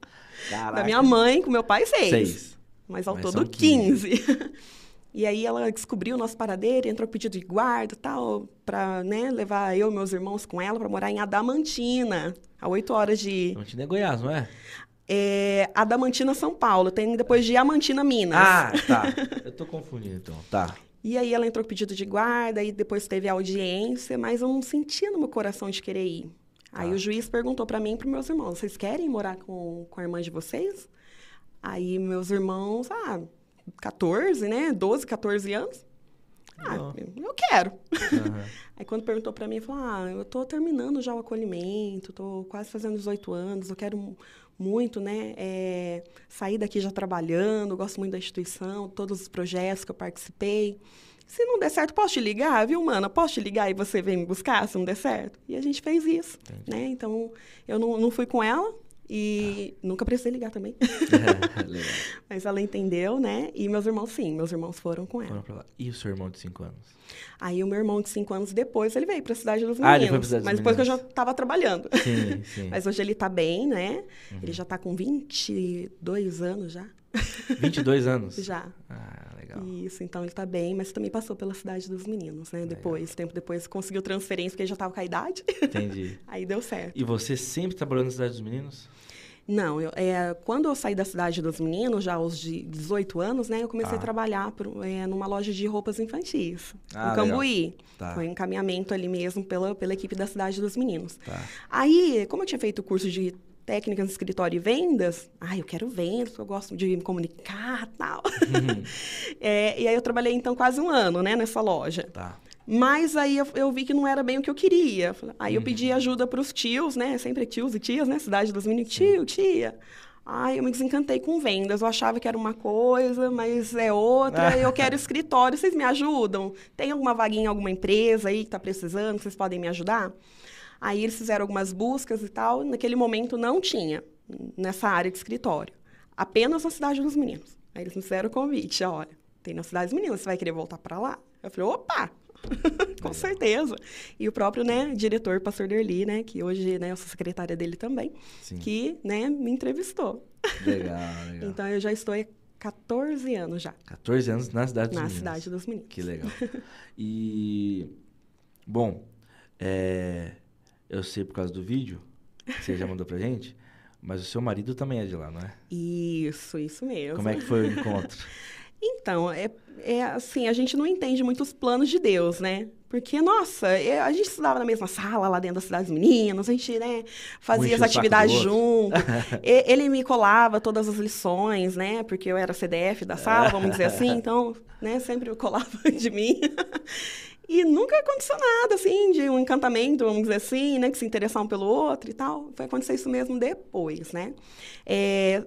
Caraca. Da minha mãe com meu pai, seis. Seis. Mas ao Mas todo, são 15. e aí ela descobriu o nosso paradeiro, entrou pedido de guarda e tal, pra né, levar eu e meus irmãos com ela para morar em Adamantina, a 8 horas de... Diamantina é Goiás, não é? É, Adamantina, São Paulo. Tem depois Diamantina, Minas. Ah, tá. Eu tô confundindo, então. Tá. E aí ela entrou com pedido de guarda, e depois teve a audiência, mas eu não sentia no meu coração de querer ir. Aí Tá. o juiz perguntou para mim e para meus irmãos: vocês querem morar com, com a irmã de vocês? Aí meus irmãos, ah, 14, né? 12, 14 anos. Ah, Não. eu quero. Aham. Aí quando perguntou para mim, falou: Ah, eu tô terminando já o acolhimento, tô quase fazendo 18 anos, eu quero muito, né, é, sair daqui já trabalhando, gosto muito da instituição, todos os projetos que eu participei. Se não der certo, posso te ligar, viu, mana? Posso te ligar e você vem me buscar se não der certo? E a gente fez isso, Entendi. né? Então, eu não, não fui com ela e nunca precisei ligar também. Legal. Mas ela entendeu, né? E meus irmãos, sim, meus irmãos foram com ela. Foram pra. E o seu irmão de 5 anos? Aí o meu irmão de cinco anos depois, ele veio para a cidade dos Ah, meninos. ele foi pra Cidade dos mas depois que eu já Meninos. estava trabalhando. Sim, sim. Mas hoje ele tá bem, né? Uhum. Ele já tá com 22 anos já. 22 anos? Já. Ah, legal. Isso, então ele tá bem, mas também passou pela cidade dos meninos, né? Depois, tempo depois, conseguiu transferência, porque ele já tava com a idade. Entendi. Aí deu certo. E você sempre trabalhou na Cidade dos Meninos? Não, eu, é, quando eu saí da cidade dos meninos, já aos de 18 anos, né? Eu comecei Ah. a trabalhar por, é, numa loja de roupas infantis, Ah, em Cambuí. Tá. Foi um encaminhamento ali mesmo pela, pela equipe da cidade dos meninos. Tá. Aí, como eu tinha feito o curso de técnicas de escritório e vendas, ai, eu quero vendas, eu gosto de me comunicar e tal. É, e aí eu trabalhei, então, quase um ano, né, nessa loja. Tá. Mas aí eu, eu vi que não era bem o que eu queria. Aí eu Uhum. pedi ajuda para os tios, né, sempre tios e tias, né, cidade dos meninos, tio, tia. Ai, eu me desencantei com vendas. Eu achava que era uma coisa, mas é outra. Eu quero escritório. Vocês me ajudam? Tem alguma vaguinha em alguma empresa aí que está precisando? Vocês podem me ajudar? Aí eles fizeram algumas buscas e tal. Naquele momento não tinha nessa área de escritório. Apenas na cidade dos meninos. Aí eles me fizeram o convite. Olha, tem na cidade dos meninos. Você vai querer voltar para lá? Eu falei, opa! Com certeza. E o próprio, né, diretor, pastor Derli, né, que hoje, né, eu sou secretária dele também, Sim. que, né, me entrevistou. Legal, legal. Então, eu já estou há 14 anos já 14 anos na Cidade dos na Meninos. cidade dos meninos. Que legal. E, bom, é, eu sei por causa do vídeo que você já mandou pra gente, mas o seu marido também é de lá, não é? Isso, isso mesmo. Como é que foi o encontro? Então, é, é assim, a gente não entende muito os planos de Deus, né? Porque, nossa, é, a gente estudava na mesma sala lá dentro da cidade dos meninos, a gente, né, fazia as atividades junto. Ele me colava todas as lições, né? Porque eu era CDF da sala, vamos dizer assim, então, né, sempre colava de mim. E nunca aconteceu nada, assim, de um encantamento, vamos dizer assim, né? Que se interessar um pelo outro e tal. Foi acontecer isso mesmo depois, né? É,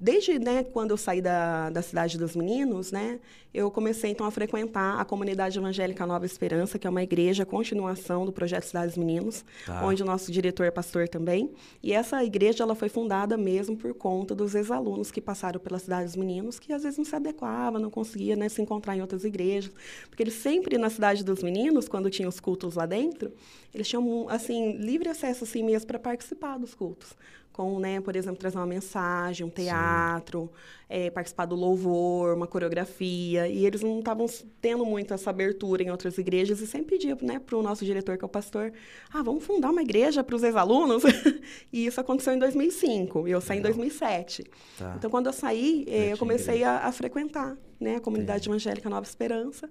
desde né, quando eu saí da, da cidade dos meninos, né, eu comecei então a frequentar a comunidade evangélica Nova Esperança, que é uma igreja continuação do projeto Cidade dos Meninos, Tá. onde o nosso diretor é pastor também. E essa igreja ela foi fundada mesmo por conta dos ex-alunos que passaram pela Cidade dos Meninos, que às vezes não se adequavam, não conseguia né, se encontrar em outras igrejas, porque eles sempre na Cidade dos Meninos, quando tinham os cultos lá dentro, eles tinham assim livre acesso assim mesmo para participar dos cultos com, né, por exemplo, trazer uma mensagem, um teatro, eh, participar do louvor, uma coreografia. E eles não estavam tendo muito essa abertura em outras igrejas e sempre pediam né, para o nosso diretor, que é o pastor, ah, vamos fundar uma igreja para os ex-alunos? e isso aconteceu em 2005, e eu saí Legal. em 2007. Tá. Então, quando eu saí, eh, tinha eu comecei a, a frequentar né, a comunidade Entendi. evangélica Nova Esperança.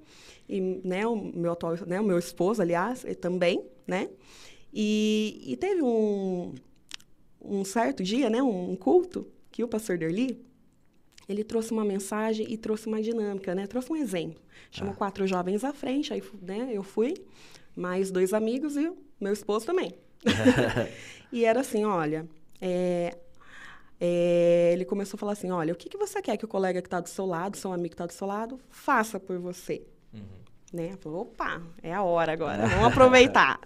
E né, o meu atual, né, o meu esposo, aliás, ele também, né? E, e teve um, um certo dia, né, um culto, que o pastor Derli, ele trouxe uma mensagem e trouxe uma dinâmica, né? Trouxe um exemplo. Chamou Ah. quatro jovens à frente, aí né, eu fui, mais dois amigos e meu esposo também. e era assim, olha, é, é, ele começou a falar assim: olha, o que, que você quer que o colega que está do seu lado, seu amigo que está do seu lado, faça por você? Uhum. Né? Falou, opa, é a hora agora, vamos aproveitar.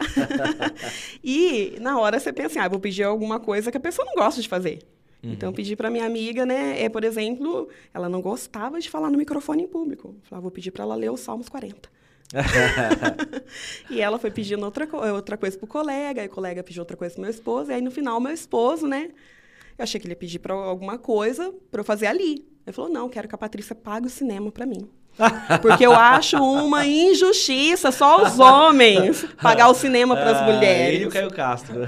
e na hora você pensa assim, ah, vou pedir alguma coisa que a pessoa não gosta de fazer. Uhum. Então, pedi para minha amiga, né? É, por exemplo, ela não gostava de falar no microfone em público. Falei, vou pedir para ela ler os Salmos 40. e ela foi pedindo outra, outra coisa pro colega, aí o colega pediu outra coisa pro meu esposo, e aí no final, meu esposo, né? Eu achei que ele ia pedir para alguma coisa para eu fazer ali. Ele falou: não, quero que a Patrícia pague o cinema para mim. Porque eu acho uma injustiça só os homens pagar o cinema para as ah, mulheres. Ele e o Caio Castro.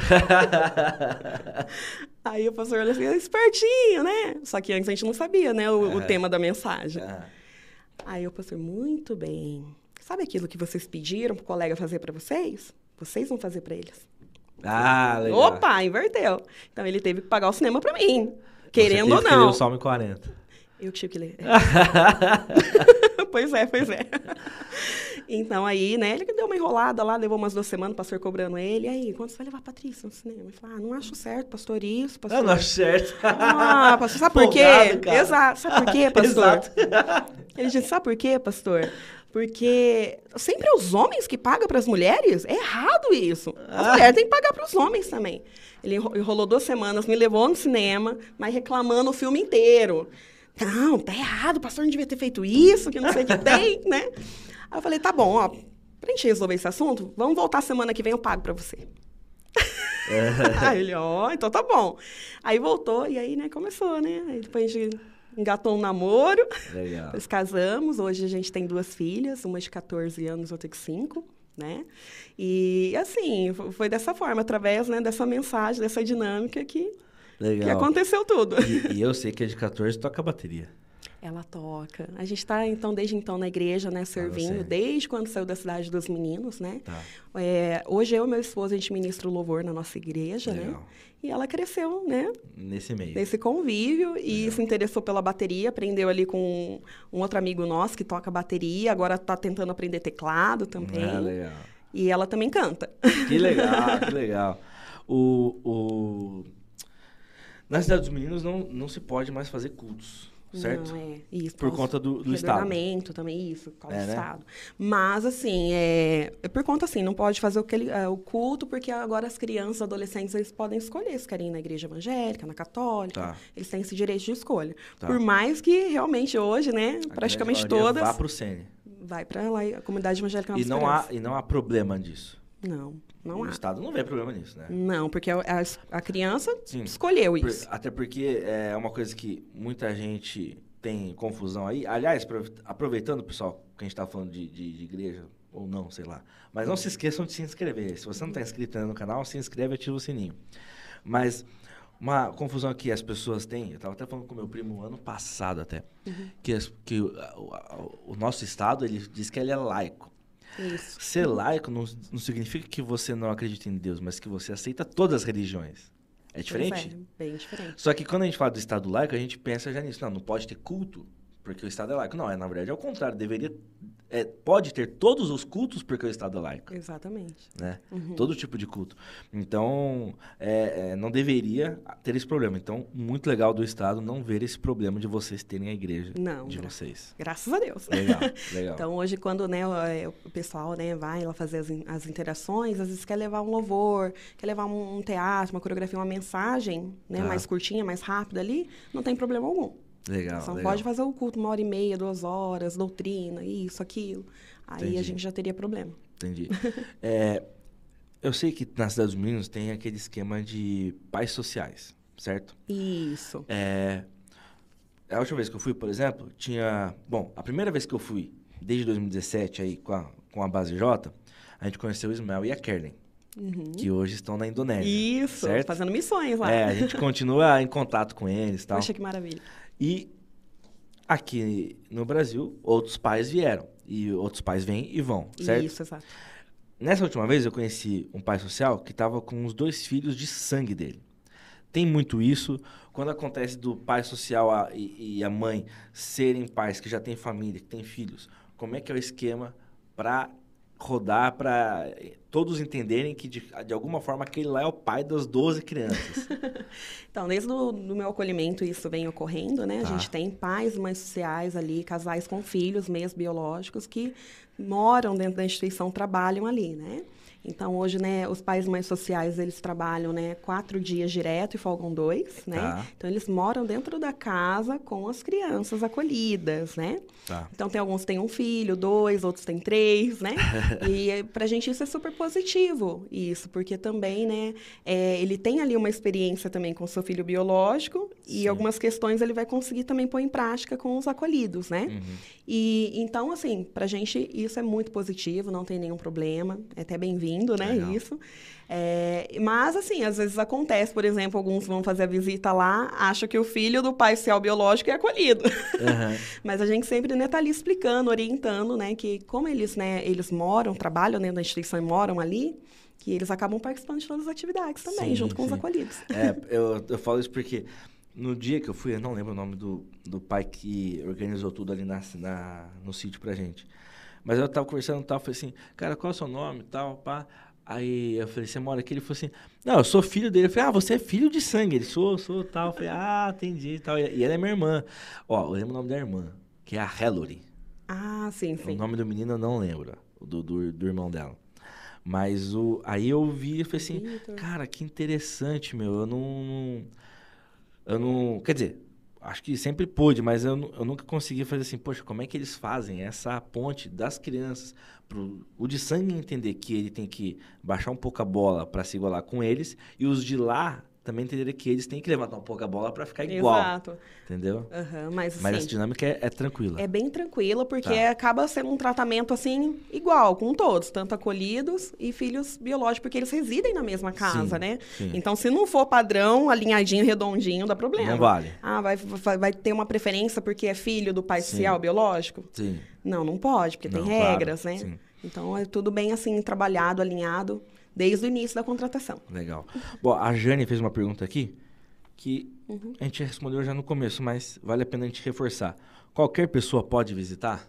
Aí o pastor olha assim, espertinho, né? Só que antes a gente não sabia, né, o, o tema da mensagem. Aí o pastor, muito bem. Sabe aquilo que vocês pediram para o colega fazer para vocês? Vocês vão fazer para eles. Ah, legal. Opa, inverteu. Então ele teve que pagar o cinema para mim. Querendo ou não. o Salmo 40. Eu tive que ler. pois é, pois é. Então aí, né, ele deu uma enrolada lá, levou umas duas semanas, o pastor cobrando ele. E aí, quando você vai levar a Patrícia no cinema? Ele falou, ah, não acho certo, pastor, isso, pastor. Eu não acho certo. Ah, pastor, sabe por quê? Exato. Sabe por quê, pastor? Exato. Ele disse, sabe por quê, pastor? Porque sempre é os homens que pagam para as mulheres? É errado isso. As ah. mulheres têm que pagar para os homens também. Ele enrolou duas semanas, me levou no cinema, mas reclamando o filme inteiro. Não, tá errado, o pastor não devia ter feito isso, que não sei o que tem, né? Aí eu falei, tá bom, ó, pra gente resolver esse assunto, vamos voltar semana que vem, eu pago pra você. É. aí ele, ó, oh, então tá bom. Aí voltou, e aí, né, começou, né? Aí depois a gente engatou um namoro. Legal. Nós casamos, hoje a gente tem duas filhas, uma de 14 anos, outra de 5 né? E assim, foi dessa forma, através né, dessa mensagem, dessa dinâmica que Legal. Que aconteceu tudo. E, e, eu sei que a de 14 toca bateria. Ela toca. A gente está, então, desde então na igreja, né, servindo, ah, desde quando saiu da cidade dos meninos, né? Tá. É, hoje eu e meu esposo, a gente ministra o louvor na nossa igreja, né? Legal. né? E ela cresceu, né? Nesse meio. Nesse convívio Legal. e se interessou pela bateria, aprendeu ali com um outro amigo nosso que toca bateria, agora está tentando aprender teclado também. Ah, legal. E ela também canta. Que legal, que legal. O, o na cidade dos meninos não, não se pode mais fazer cultos, certo? Não, é. Isso. Por conta do, do Estado. também, isso, por causa é, do né? Estado. Mas, assim, é, é, por conta, assim, não pode fazer o, que ele, é, o culto, porque agora as crianças, adolescentes, eles podem escolher se querem ir na igreja evangélica, na católica. Tá. Eles têm esse direito de escolha. Tá. Por mais que, realmente, hoje, né, a praticamente todas... Vá para o Sene. Vai para lá, a comunidade evangélica e não há E não há problema disso. Não. Não o há. Estado não vê problema nisso, né? Não, porque a, a criança Sim. escolheu isso. Por, até porque é uma coisa que muita gente tem confusão aí. Aliás, aproveitando, pessoal, que a gente está falando de, de, de, igreja, ou não, sei lá. Mas não se esqueçam de se inscrever. Se você não está inscrito no canal, se inscreve e ativa o sininho. Mas uma confusão que as pessoas têm, eu estava até falando com meu primo ano passado até, uhum. que, que o, o, o, nosso estado, ele diz que ele é laico. Isso. Ser laico não, não significa que você não acredita em Deus, mas que você aceita todas as religiões. É diferente? É, bem diferente. Só que quando a gente fala do Estado laico, a gente pensa já nisso. Não, não pode ter culto, porque o Estado é laico. Não, é, na verdade é o contrário. Deveria é, pode ter todos os cultos porque o Estado é laico. Exatamente. Né? Uhum. Todo tipo de culto. Então, é, é, não deveria ter esse problema. Então, muito legal do Estado não ver esse problema de vocês terem a igreja não, de gra vocês. Graças a Deus. Legal, legal. então, hoje, quando né, o pessoal né, vai lá fazer as, as interações, às vezes quer levar um louvor, quer levar um, um teatro, uma coreografia, uma mensagem né, tá. mais curtinha, mais rápida ali, não tem problema algum. Legal. Não legal. pode fazer o culto uma hora e meia, duas horas, doutrina, isso, aquilo. Aí Entendi. a gente já teria problema. Entendi. é, eu sei que na Cidade dos Meninos tem aquele esquema de pais sociais, certo? Isso. É, a última vez que eu fui, por exemplo, tinha. Bom, a primeira vez que eu fui, desde 2017, aí com a, com a base J, a gente conheceu o Ismael e a Kerlen. Uhum. Que hoje estão na Indonésia. Isso, certo? fazendo missões lá. É, a gente continua em contato com eles tal. Poxa, que maravilha. E aqui no Brasil, outros pais vieram. E outros pais vêm e vão, certo? Isso, exato. Nessa última vez eu conheci um pai social que estava com os dois filhos de sangue dele. Tem muito isso. Quando acontece do pai social a, e, e, a mãe serem pais que já têm família, que têm filhos, como é que é o esquema para rodar para todos entenderem que, de, de, alguma forma, aquele lá é o pai das 12 crianças? então, desde o do meu acolhimento, isso vem ocorrendo, né? Tá. A gente tem pais e mães sociais ali, casais com filhos, meios biológicos, que moram dentro da instituição, trabalham ali, né? Então, hoje, né, os pais mais sociais, eles trabalham, né, quatro dias direto e folgam dois, né? Tá. Então, eles moram dentro da casa com as crianças acolhidas, né? Tá. Então, tem alguns que têm um filho, dois, outros têm três, né? e pra gente isso é super positivo, isso, porque também, né, é, ele tem ali uma experiência também com seu filho biológico Sim. e algumas questões ele vai conseguir também pôr em prática com os acolhidos, né? Uhum. E, então, assim, pra gente isso é muito positivo, não tem nenhum problema, é até bem-vindo lindo, né? Legal. Isso. É, mas, assim, às vezes acontece, por exemplo, alguns vão fazer a visita lá, acham que o filho do pai social biológico é acolhido. Uhum. mas a gente sempre né, tá ali explicando, orientando, né? Que como eles, né, eles moram, trabalham dentro da instituição e moram ali, que eles acabam participando de todas as atividades também, sim, junto com sim. os acolhidos. É, eu, eu falo isso porque no dia que eu fui, eu não lembro o nome do, do pai que organizou tudo ali na, na, no sítio pra gente. Mas eu tava conversando e tal, falei assim, cara, qual é o seu nome e tal, pá. Aí eu falei, você mora aqui? Ele falou assim, não, eu sou filho dele. Eu falei, ah, você é filho de sangue. Ele, sou, sou, tal. Eu falei, ah, entendi, tal. E ela é minha irmã. Ó, eu lembro o nome da irmã, que é a Hillary. Ah, sim, sim. O nome do menino eu não lembro, do, do, do irmão dela. Mas o, aí eu vi e falei assim, cara, que interessante, meu. Eu não, não, Eu não. Quer dizer, acho que sempre pude, mas eu, eu nunca consegui fazer assim, poxa, como é que eles fazem essa ponte das crianças pro o de sangue entender que ele tem que baixar um pouco a bola para se igualar com eles e os de lá também entenderam que eles têm que levantar um pouco a bola para ficar igual. Exato. Entendeu? Uhum, mas, assim, mas essa dinâmica é, é, tranquila. É bem tranquila, porque tá. acaba sendo um tratamento, assim, igual com todos, tanto acolhidos e filhos biológicos, porque eles residem na mesma casa, sim, né? Sim. Então, se não for padrão, alinhadinho, redondinho, dá problema. Não vale. Ah, vai, vai, vai ter uma preferência porque é filho do pai social biológico? Sim. Não, não pode, porque não, tem regras, claro. né? Sim. Então, é tudo bem, assim, trabalhado, alinhado desde o início da contratação. Legal. Bom, a Jane fez uma pergunta aqui que uhum. a gente respondeu já no começo, mas vale a pena a gente reforçar. Qualquer pessoa pode visitar?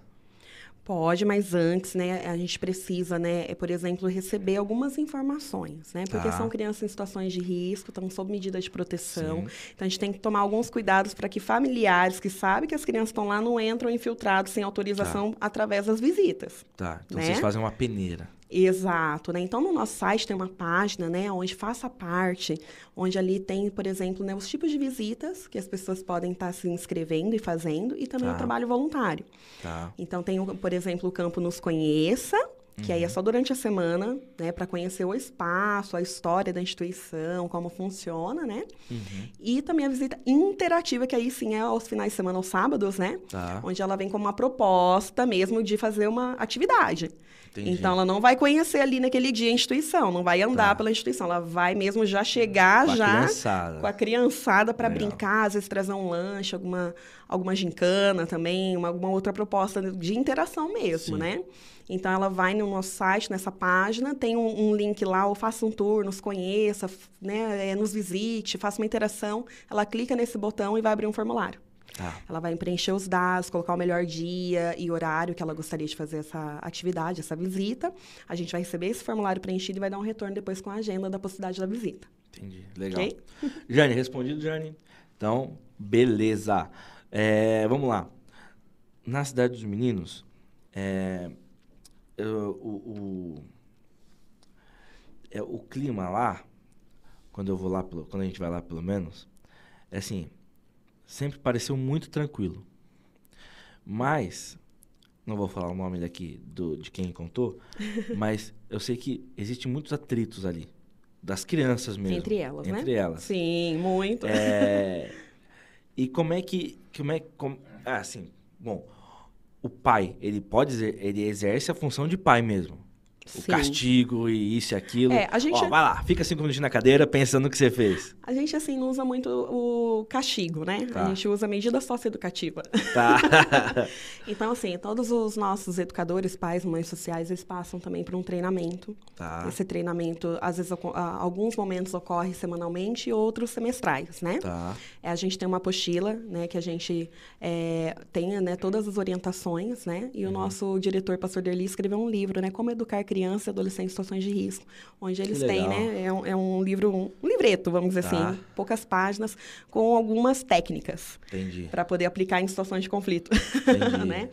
Pode, mas antes, né, a gente precisa, né, é, por exemplo, receber algumas informações, né? Porque tá. são crianças em situações de risco, estão sob medida de proteção. Sim. Então a gente tem que tomar alguns cuidados para que familiares que sabem que as crianças estão lá não entram infiltrados sem autorização tá. através das visitas. Tá. Então né? vocês fazem uma peneira. Exato, né? Então, no nosso site tem uma página, né, onde faça parte, onde ali tem, por exemplo, né, os tipos de visitas que as pessoas podem estar tá se inscrevendo e fazendo, e também tá. o trabalho voluntário. Tá. Então, tem, por exemplo, o campo Nos Conheça, que uhum. aí é uhum. só durante a semana, né, para conhecer o espaço, a história da instituição, como funciona, né? Uhum. E também a visita interativa, que aí sim é aos finais de semana, aos sábados, né? Tá. Onde ela vem com uma proposta mesmo de fazer uma atividade. Entendi. Então, ela não vai conhecer ali naquele dia a instituição, não vai andar tá. pela instituição, ela vai mesmo já chegar com já a com a criançada para brincar, às vezes trazer um lanche, alguma, alguma gincana também, uma, alguma outra proposta de interação mesmo, Sim. né? Então, ela vai no nosso site, nessa página, tem um, um link lá, ou faça um tour, nos conheça, né, é, nos visite, faça uma interação. Ela clica nesse botão e vai abrir um formulário. Tá. Ela vai preencher os dados, colocar o melhor dia e horário que ela gostaria de fazer essa atividade, essa visita. A gente vai receber esse formulário preenchido e vai dar um retorno depois com a agenda da possibilidade da visita. Entendi. Legal. Okay? Jane, respondido, Jane? Então, beleza. É, vamos lá. Na Cidade dos Meninos, é, eu, o, o, é, o clima lá, quando eu vou lá, quando a gente vai lá pelo menos, é assim, sempre pareceu muito tranquilo. Mas, não vou falar o nome daqui do, de quem contou, mas eu sei que existem muitos atritos ali. Das crianças mesmo. Entre elas, entre né? Entre elas. Sim, muito. É, e como é que... Como é, como, ah, assim, bom, o pai, ele pode... Ele exerce a função de pai mesmo. O Sim. castigo e isso e aquilo. É, a gente- Ó, vai lá, fica cinco minutinhos na cadeira pensando no que você fez. A gente, assim, não usa muito o castigo, né? Tá. A gente usa medida socioeducativa. Tá. Então, assim, todos os nossos educadores, pais, mães sociais, eles passam também por um treinamento. tá. Esse treinamento, às vezes, ah, alguns momentos ocorre semanalmente e outros semestrais, né? Tá. É, a gente tem uma apostila, né, que a gente é, tem, né, todas as orientações, né? E o Uhum. nosso diretor, pastor Derli, escreveu um livro, né, Como Educar Criança e Adolescente em Situações de Risco, onde eles têm, né, é um, é um livro, um livreto, vamos dizer Tá. assim, poucas páginas, com algumas técnicas para poder aplicar em situações de conflito, né?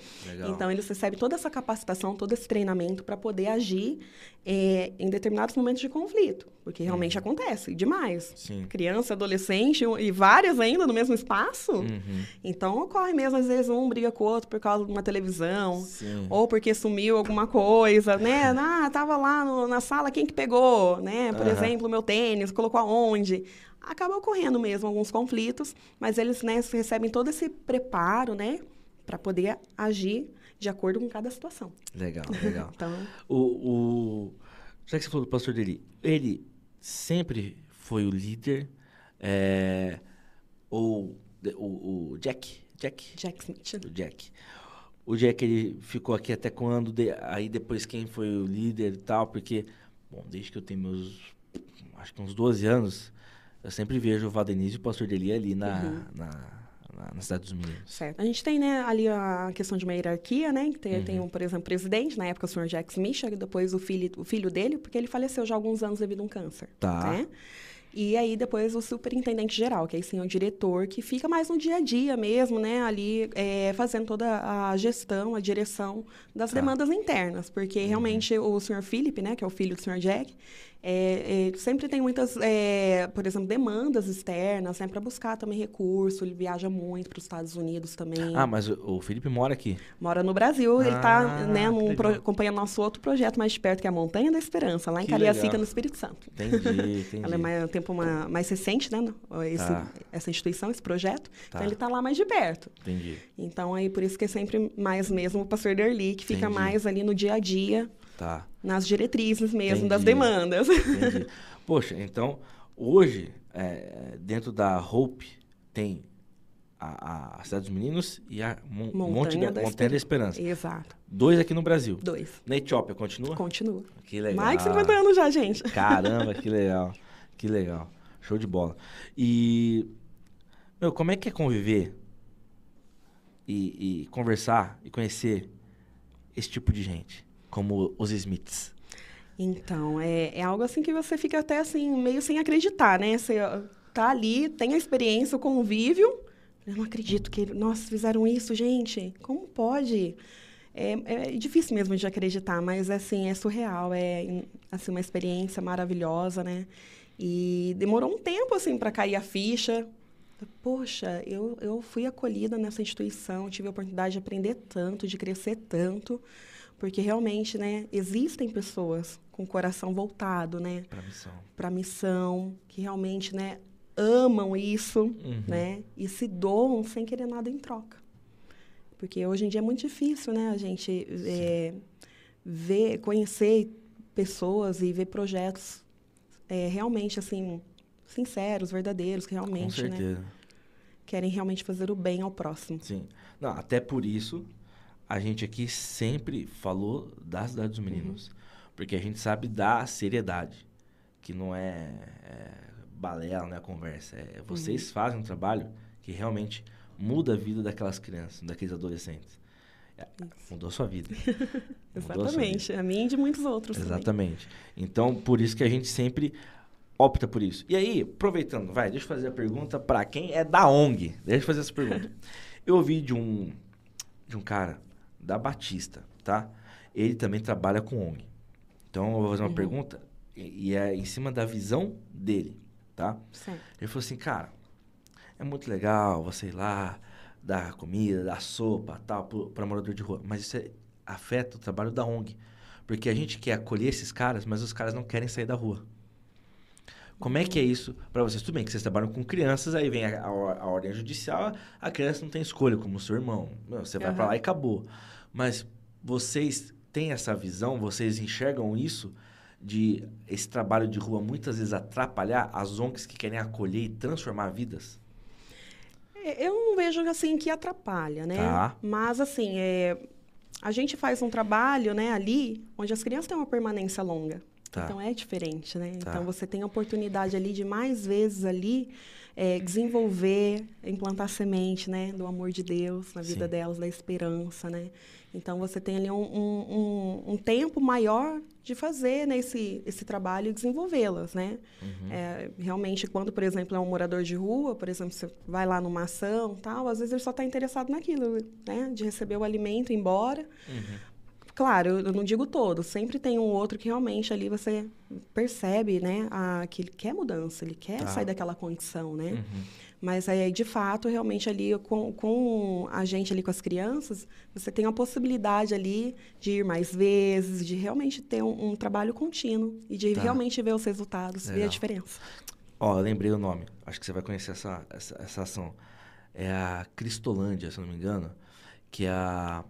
Então, eles recebem toda essa capacitação, todo esse treinamento para poder agir é, em determinados momentos de conflito, porque realmente acontece demais. Uhum. Sim. Criança, adolescente e várias ainda no mesmo espaço. Uhum. Então, ocorre mesmo, às vezes, um briga com o outro por causa de uma televisão. Sim. Ou porque sumiu alguma coisa, né? Ah, tava lá no- na sala, quem que pegou, né? Por Aham. exemplo, meu tênis, colocou aonde? Acaba ocorrendo mesmo alguns conflitos, mas eles né, recebem todo esse preparo, né? Para poder agir de acordo com cada situação. Legal, legal. Então, O, o... Já que você falou do pastor dele, ele sempre foi o líder, é, ou o, o Jack, Jack, Jack Smith. o Jack. O Jack, ele ficou aqui até quando? De- aí depois quem foi o líder e tal, porque, bom, desde que eu tenho meus, acho que uns 12 anos, eu sempre vejo o Valdenise e o pastor dele ali na, Uhum. na, na, na Cidade dos Meninos. Certo. A gente tem, né, ali a questão de uma hierarquia, né? que Tem, tem Uhum. um, por exemplo, presidente, na época o senhor Jack Smith, e depois o filho, o filho dele, porque ele faleceu já há alguns anos devido a um câncer. Tá. Né? E aí depois o superintendente geral, que aí sim é o diretor, que fica mais no dia a dia mesmo, né? Ali é, fazendo toda a gestão, a direção das Tá. demandas internas. Porque realmente o senhor Philip, né, que é o filho do senhor Jack, é, é, sempre tem muitas, é, por exemplo, demandas externas, né, para buscar também recurso. Ele viaja muito para os Estados Unidos também. Ah, mas o, Felipe mora aqui. Mora no Brasil, ele Ah, está né, pro, acompanhando nosso outro projeto mais de perto, que é a Montanha da Esperança, lá em Que Cariacica, legal. no Espírito Santo. Entendi, entendi. Ela é mais, um tempo uma- mais recente, né? Esse, Tá. Essa instituição, esse projeto. Tá. Então, ele está lá mais de perto. Entendi. Então, aí, por isso que é sempre mais mesmo o pastor Derli, que fica Entendi. mais ali no dia a dia, Tá. nas diretrizes mesmo, das Entendi. demandas. Entendi. Poxa, então, hoje, é, dentro da Hope, tem a, a Cidade dos Meninos e a Mon- Montanha Monte da, da Montanha da Esperança. Exato. Dois aqui no Brasil. Dois. Na Etiópia, continua? Continua. Que legal. Mais de 50 anos já, gente. Caramba, que legal. Que legal. Show de bola. E, meu, como é que é conviver e, e conversar e conhecer esse tipo de gente, como os Smiths? Então, é, é algo assim que você fica até assim, meio sem acreditar, né? Você tá ali, tem a experiência, o convívio. Eu não acredito que, nossa, fizeram isso, gente. Como pode? É, é difícil mesmo de acreditar, mas assim, é surreal. É assim, uma experiência maravilhosa, né? E demorou um tempo, assim, para cair a ficha. Poxa, eu, eu fui acolhida nessa instituição, tive a oportunidade de aprender tanto, de crescer tanto, porque realmente, né, existem pessoas com o coração voltado, né, Pra missão. para a missão, que realmente, né, amam isso, Uhum. né, e se doam sem querer nada em troca. Porque hoje em dia é muito difícil, né, a gente é, ver, conhecer pessoas e ver projetos é, realmente, assim, sinceros, verdadeiros, que realmente, né, querem realmente fazer o bem ao próximo. Sim. Não, até por isso, a gente aqui sempre falou da Cidade dos Meninos. Uhum. Porque a gente sabe da seriedade. Que não é, é balela, não é conversa. É, vocês Uhum. fazem um trabalho que realmente muda a vida daquelas crianças, daqueles adolescentes. É, mudou a sua vida. Mudou a sua vida. Exatamente. A mim e de muitos outros também. Exatamente. Então, por isso que a gente sempre opta por isso. E aí, aproveitando, vai, deixa eu fazer a pergunta para quem é da ONG. Deixa eu fazer essa pergunta. eu ouvi de um de um cara da Batista, tá? Ele também trabalha com ONG. Então, eu vou fazer uma Uhum. pergunta e, e é em cima da visão dele, tá? Certo. Ele falou assim, cara, é muito legal você ir lá, dar comida, dar sopa, tal, para morador de rua. Mas isso é- afeta o trabalho da ONG. Porque a gente quer acolher esses caras, mas os caras não querem sair da rua. Como é que é isso para vocês? Tudo bem que vocês trabalham com crianças, aí vem a, a, a ordem judicial, a criança não tem escolha, como o seu irmão. Meu, você vai para Aham. lá e acabou. Mas vocês têm essa visão? Vocês enxergam isso? De esse trabalho de rua muitas vezes atrapalhar as ONGs que querem acolher e transformar vidas? É, Eu não vejo assim que atrapalha, né? Tá. Mas assim, é, a gente faz um trabalho, né, ali, onde as crianças têm uma permanência longa. Tá. Então é diferente, né? Tá. Então você tem a oportunidade ali de mais vezes ali é, desenvolver, implantar semente, né, do amor de Deus na vida Sim. delas, da esperança, né? Então você tem ali um, um, um- um tempo maior de fazer né, esse, esse trabalho e desenvolvê-las, né? Uhum. É, realmente, quando, por exemplo, é um morador de rua, por exemplo, você vai lá numa ação, tal, às vezes ele só está interessado naquilo, né? De receber o alimento e ir embora. Uhum. Claro, eu não digo todos, sempre tem um outro que realmente ali você percebe, né, a, que ele quer mudança, ele quer Tá. sair daquela condição, né? Uhum. Mas aí, de fato, realmente ali com, com a gente ali com as crianças, você tem a possibilidade ali de ir mais vezes, de realmente ter um, um trabalho contínuo e de Tá. realmente ver os resultados, ver Legal. a diferença. Ó, eu lembrei o nome. Acho que você vai conhecer essa, essa, essa ação. É a Cristolândia, se não me engano, que é, a,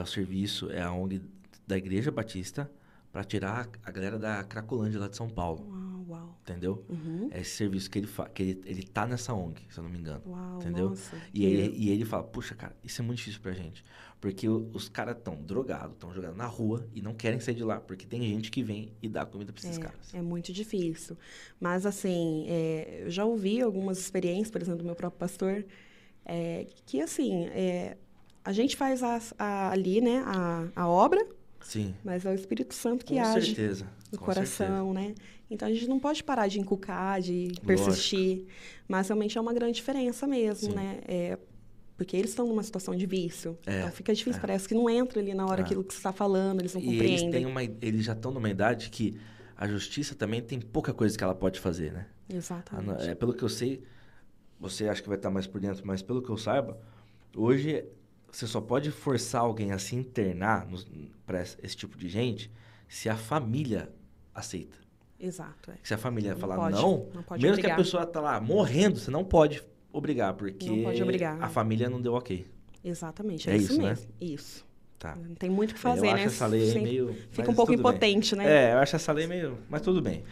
é o serviço, é a ONG da Igreja Batista para tirar a galera da Cracolândia lá de São Paulo. Uau, uau. Entendeu? Uhum. É esse serviço que ele faz, que ele, ele tá nessa ONG, se eu não me engano. Uau, Entendeu? nossa. E ele, e ele fala, puxa, cara, isso é muito difícil pra gente. Porque os caras estão drogados, estão jogados na rua e não querem sair de lá. Porque tem gente que vem e dá comida pra esses caras. É, é muito difícil. Mas, assim, é, eu já ouvi algumas experiências, por exemplo, do meu próprio pastor, é, que, assim, é, a gente faz as- a- ali, né, a, a obra, Sim, mas é o Espírito Santo que com age certeza. no com coração, né? Então, a gente não pode parar de inculcar, de persistir. Mas, realmente, é uma grande diferença mesmo, Sim. né? É, porque eles estão numa situação de vício. É, Então, fica difícil. é. Parece que não entra ali na hora É. aquilo que você está falando, eles não E eles, compreendem. têm uma, eles já estão numa idade que a justiça também tem pouca coisa que ela pode fazer, né? A Exatamente. é, pelo que eu sei, você acha que vai estar mais por dentro, mas pelo que eu saiba, hoje você só pode forçar alguém a se internar para esse tipo de gente se a família aceita. Exato, é. Se a família Não falar pode, não, não pode mesmo que obrigar. a pessoa tá lá morrendo, você não pode obrigar, porque pode obrigar, a família não deu ok. Exatamente, É é, isso, isso, né? mesmo. Isso. Tá. Não tem muito o que fazer, eu né? acho essa lei Sempre meio... Fica um pouco tudo bem. impotente, né? É, eu acho essa lei meio... Mas tudo bem.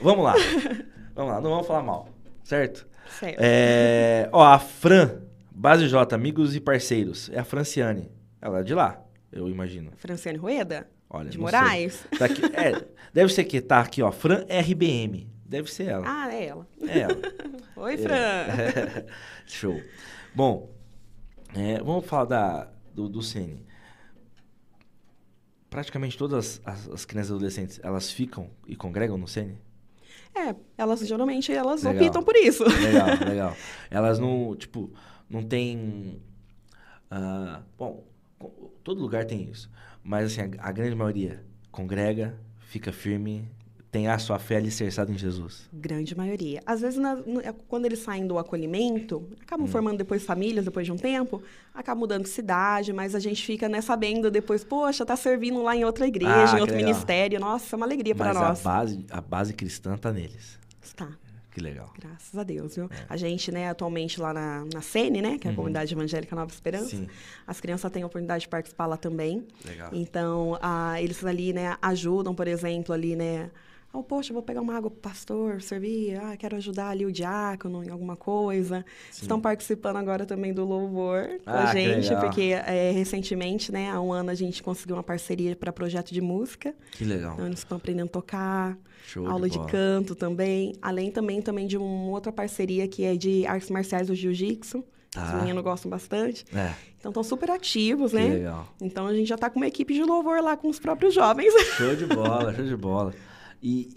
Vamos lá. vamos lá, não vamos falar mal, certo? Certo. É, ó, a Fran, Base J, amigos e parceiros, é a Franciane. Ela é de lá, eu imagino. Franciane Rueda? Olha, de. Moraes? Tá aqui, é, deve ser que tá aqui, ó, Fran RBM. Deve ser ela. Ah, é ela. É ela. Oi, Fran. Show. Bom, é, vamos falar da, do, do Cine. Praticamente todas as, as crianças e adolescentes, elas ficam e congregam no Cine? É, elas geralmente elas Legal. optam por isso. Legal, legal. Elas não, tipo, não tem... ah, bom, todo lugar tem isso. Mas, assim, a, a grande maioria congrega, fica firme, tem a sua fé alicerçada em Jesus. Grande maioria. Às vezes, na- é quando eles saem do acolhimento, acabam formando depois famílias, depois de um tempo, acabam mudando de cidade, mas a gente fica né, sabendo depois, poxa, tá servindo lá em outra igreja, Ah, em outro legal. ministério. Nossa, é uma alegria para Mas a nós. base, a base cristã tá neles. Está. Que legal. Graças a Deus, viu? É. A gente, né, atualmente lá na, na CENE, né, que é a Uhum. Comunidade Evangélica Nova Esperança, Sim, as crianças têm a oportunidade de participar lá também. legal. Então, ah, eles ali, né, ajudam, por exemplo, ali, né, oh, poxa, vou pegar uma água pro pastor, servir, ah, quero ajudar ali o diácono em alguma coisa. Sim. Estão participando agora também do louvor com Ah, a gente, porque é, recentemente, né, há um ano a gente conseguiu uma parceria para projeto de música. Que legal. Então, eles estão aprendendo a tocar, Show aula de, bola. canto também, além também, também de uma outra parceria que é de artes marciais do jiu-jitsu. Tá. Os meninos gostam bastante. É, Então, estão super ativos, que né? legal. Então, a gente já está com uma equipe de louvor lá com os próprios jovens. Show de bola, show de bola. E,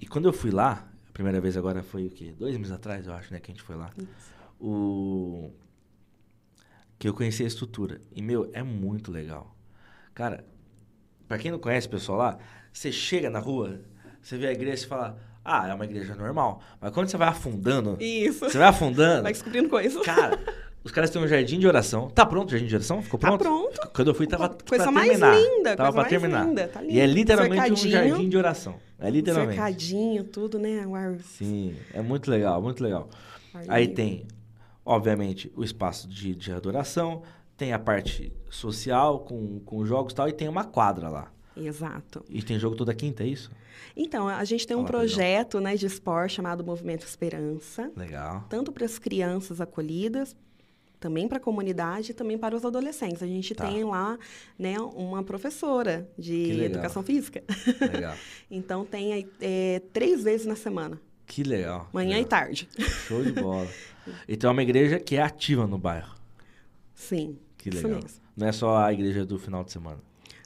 e, e quando eu fui lá, a primeira vez agora foi o quê? Dois meses atrás, eu acho, né, que a gente foi lá. O... Que eu conheci a estrutura. E, meu, é muito legal. Cara, pra quem não conhece o pessoal lá, você chega na rua, você vê a igreja e fala, ah, é uma igreja normal. Mas quando você vai afundando, Isso. você vai afundando, Vai descobrindo coisas. Cara, os caras têm um jardim de oração. Tá pronto o jardim de oração? Ficou Tá pronto? pronto. Quando eu fui, tava Coisa mais terminar. linda, Tava coisa pra mais terminar. linda, tá E é literalmente um Cercadinho. jardim de oração. É literalmente. Cercadinho, tudo, né? O ar, Sim, é muito legal, muito legal. Aí livre. tem, obviamente, o espaço de, de adoração, tem a parte social com, com jogos e tal, e tem uma quadra lá. Exato. E tem jogo toda quinta, é isso? Então, a gente tem um Fala, projeto né, de esporte chamado Movimento Esperança, Legal. tanto para as crianças acolhidas, também para a comunidade e também para os adolescentes. A gente Tá. tem lá né, uma professora de educação física. Legal. então, tem é, três vezes na semana, Que legal. manhã legal. e tarde. Show de bola. E tem uma igreja que é ativa no bairro. Sim, Que legal. Não é só a igreja do final de semana.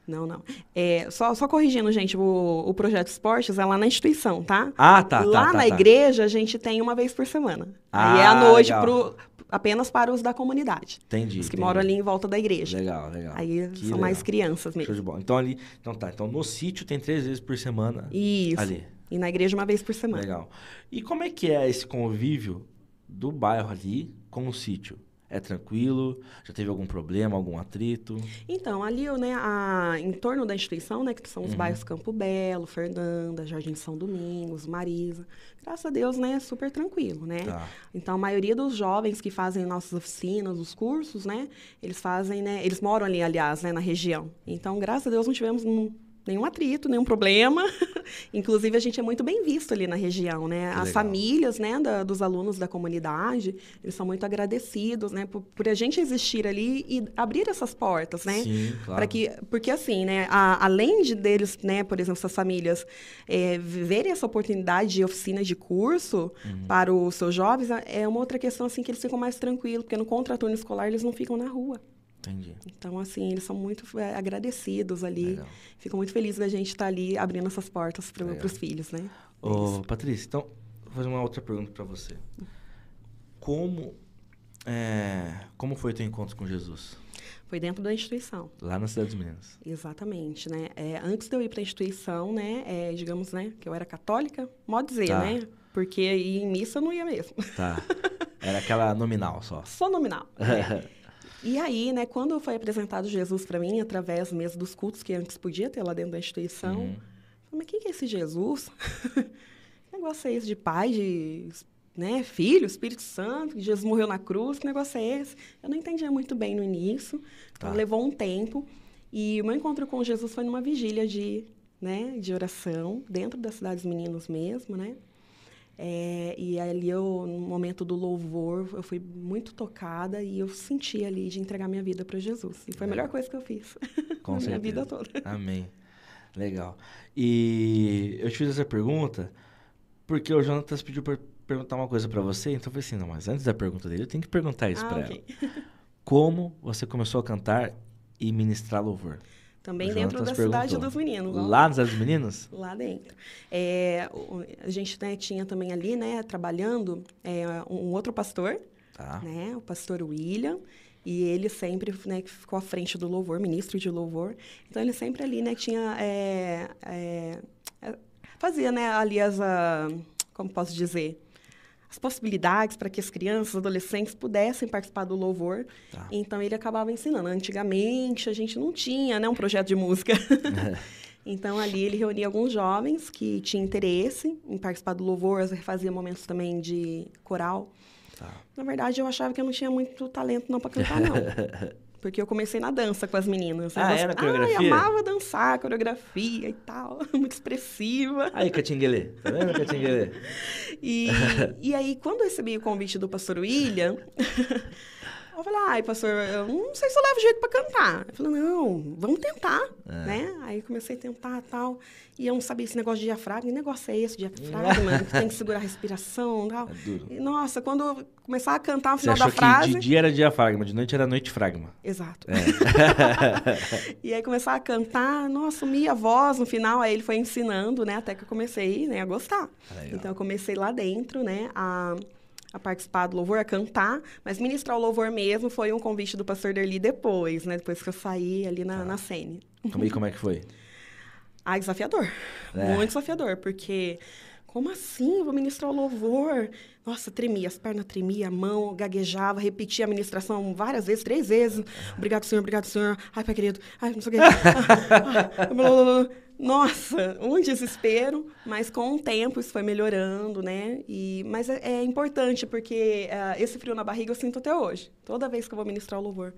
Não, não. É, só, só corrigindo, gente, o, o projeto Esportes é lá na instituição, tá? Ah, tá, tá. lá tá, na tá. igreja, a gente tem uma vez por semana. Ah, Aí é à noite pro, apenas para os da comunidade. Entendi. Os que entendi. moram ali em volta da igreja. Legal, legal. Aí Que são legal. mais crianças Show mesmo. de bola. Então ali. Então tá. Então no sítio tem três vezes por semana. Isso. Ali. E na igreja uma vez por semana. Legal. E como é que é esse convívio do bairro ali com o sítio? É tranquilo? Já teve algum problema, algum atrito? Então, ali, né, a, em torno da instituição, né, que são os Uhum. bairros Campo Belo, Fernanda, Jardim São Domingos, Marisa. Graças a Deus, né, é super tranquilo, né? Tá. Então, a maioria dos jovens que fazem nossas oficinas, os cursos, né, eles fazem, né, eles moram ali, aliás, né, na região. Então, graças a Deus, não tivemos um- nenhum atrito, nenhum problema. Inclusive, a gente é muito bem visto ali na região, né? Que As legal. famílias, né, da- dos alunos da comunidade, eles são muito agradecidos, né, por, por a gente existir ali e abrir essas portas, né? Sim, claro. Que, porque assim, né, a- além de deles, né, por exemplo, essas famílias é, viverem essa oportunidade de oficina de curso Uhum. para os seus jovens, é uma outra questão assim que eles ficam mais tranquilos, porque no contraturno escolar eles não ficam na rua. Entendi. Então, assim, eles são muito é, agradecidos ali, Legal. ficam muito felizes da gente estar ali abrindo essas portas para os filhos, né? Ô, Patrícia, então, vou fazer uma outra pergunta para você. Como, é, como foi teu encontro com Jesus? Foi dentro da instituição. Lá na Cidade dos Meninos. Exatamente, né? É, antes de eu ir para a instituição, né, é, digamos, né, que eu era católica, modo dizer, Tá. né? Porque em missa eu não ia mesmo. Tá. Era aquela nominal só. Só nominal. né? E aí, né, quando foi apresentado Jesus para mim, através mesmo dos cultos que antes podia ter lá dentro da instituição, Uhum. falei, mas quem que é esse Jesus? que negócio é esse de pai, de né, filho, Espírito Santo, que Jesus morreu na cruz, que negócio é esse? Eu não entendia muito bem no início, então Tá. levou um tempo. E o meu encontro com Jesus foi numa vigília de, né, de oração, dentro da Cidade dos Meninos mesmo, né? É, e ali, eu, no momento do louvor, eu fui muito tocada e eu senti ali de entregar minha vida para Jesus. E foi a melhor coisa que eu fiz Com na minha certeza. vida toda. Amém. Legal. E eu te fiz essa pergunta porque o Jonatas pediu para perguntar uma coisa para você, então eu falei assim, não, mas antes da pergunta dele, eu tenho que perguntar isso Ah, para ok. ela. Como você começou a cantar e ministrar louvor? Também dentro da cidade dos meninos. Lá nos dos Meninos? Lá dentro. É, a gente né, tinha também ali, né, trabalhando, é, um outro pastor, Tá. né, o pastor William, e ele sempre, né, que ficou à frente do louvor, ministro de louvor. Então, ele sempre ali, né, tinha, é, é, fazia, né, ali as, ah, como posso dizer, as possibilidades para que as crianças, adolescentes pudessem participar do louvor. Tá. Então, ele acabava ensinando. Antigamente, a gente não tinha, né, um projeto de música. Então, ali ele reunia alguns jovens que tinham interesse em participar do louvor, fazia momentos também de coral. Tá. Na verdade, eu achava que eu não tinha muito talento não para cantar, não. Porque eu comecei na dança com as meninas. Ah, era coreografia? amava dançar, coreografia e tal. Muito expressiva. Aí, Catinguelê. Tá vendo, Catinguelê? E, e aí, quando eu recebi o convite do pastor William, eu falei, ai, pastor, eu não sei se eu levo jeito pra cantar. Ele falou, não, vamos tentar, É. né? Aí comecei a tentar e tal. E eu não sabia esse negócio de diafragma. Que negócio é esse, diafragma? que tem que segurar a respiração e tal. É duro. E, nossa, quando eu começar a cantar no final da frase... de dia era diafragma, de noite era noite fragma. Exato. É. E aí começar a cantar, nossa, sumia a voz no final, aí ele foi ensinando, né, até que eu comecei, né, a gostar. Legal. Então eu comecei lá dentro, né, a, a participar do louvor, a cantar, mas ministrar o louvor mesmo foi um convite do pastor Derli depois, né, depois que eu saí ali na, na Sene. Como, e como é que foi? Ah, desafiador. É. Muito desafiador, porque como assim? Eu vou ministrar o louvor? Nossa, tremia, as pernas tremiam, a mão gaguejava, repetia a ministração várias vezes, três vezes. Obrigado, senhor, obrigado, senhor. Ai, pai querido, ai, não sei o quê. Ah, ah, blá, blá, blá. Nossa, um desespero, mas com o tempo isso foi melhorando, né? E, mas é, é importante, porque ah, esse frio na barriga eu sinto até hoje. Toda vez que eu vou ministrar o louvor.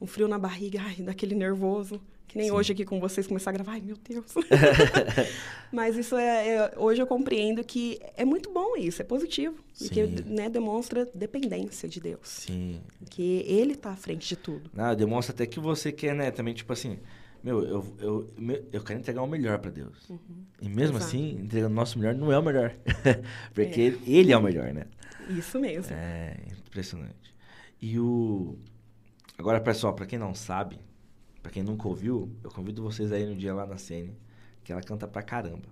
um frio na barriga, ai, daquele nervoso. Que nem Sim. hoje aqui com vocês começar a gravar, ai meu Deus. Mas isso é, é- hoje eu compreendo que é muito bom isso, é positivo. Porque Sim. né, demonstra dependência de Deus. Sim. Que ele está à frente de tudo. Não, demonstra até que você quer, né? Também, tipo assim, meu, eu, eu, eu quero entregar o melhor pra Deus. E mesmo Exato. assim, entregando o nosso melhor não é o melhor. Porque ele, ele é o melhor, né? Isso mesmo. É impressionante. E o. Agora, pessoal, pra quem não sabe, pra quem nunca ouviu, eu convido vocês aí no dia lá na Sene, que ela canta pra caramba.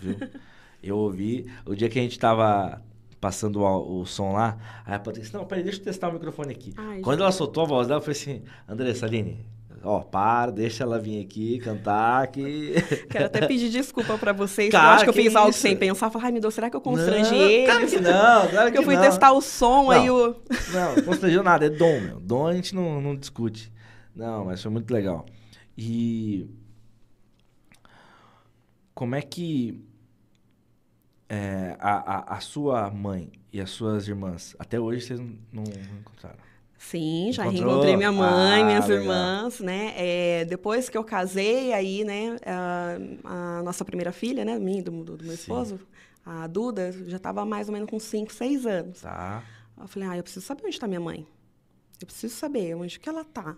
Viu? eu ouvi. O dia que a gente tava passando o, o som lá, aí a Patrícia, não, peraí, deixa eu testar o microfone aqui. Ai, Quando ela soltou a voz dela, eu falei assim, Andressa Aline, ó, para, deixa ela vir aqui cantar que. Quero até pedir desculpa pra vocês, Cara, eu acho que eu que fiz algo isso? sem pensar. Falar, ai meu Deus, será que eu constrangi Não, ele? Claro que não, claro que eu fui não. testar o som, aí o. Não, constrangeu nada, é dom, meu. Dom a gente não, não discute. Não, mas foi muito legal. E. Como é que. é, a, a, a sua mãe e as suas irmãs, até hoje vocês não, não encontraram? Sim, já Encontrou? reencontrei minha mãe, Ah, minhas legal. irmãs, né? É, depois que eu casei, aí, né, a, a nossa primeira filha, né, minha, do, do, meu Sim. esposo, a Duda, já estava mais ou menos com 5, 6 anos. Tá. Eu falei, ah, eu preciso saber onde está minha mãe. Eu preciso saber onde que ela está.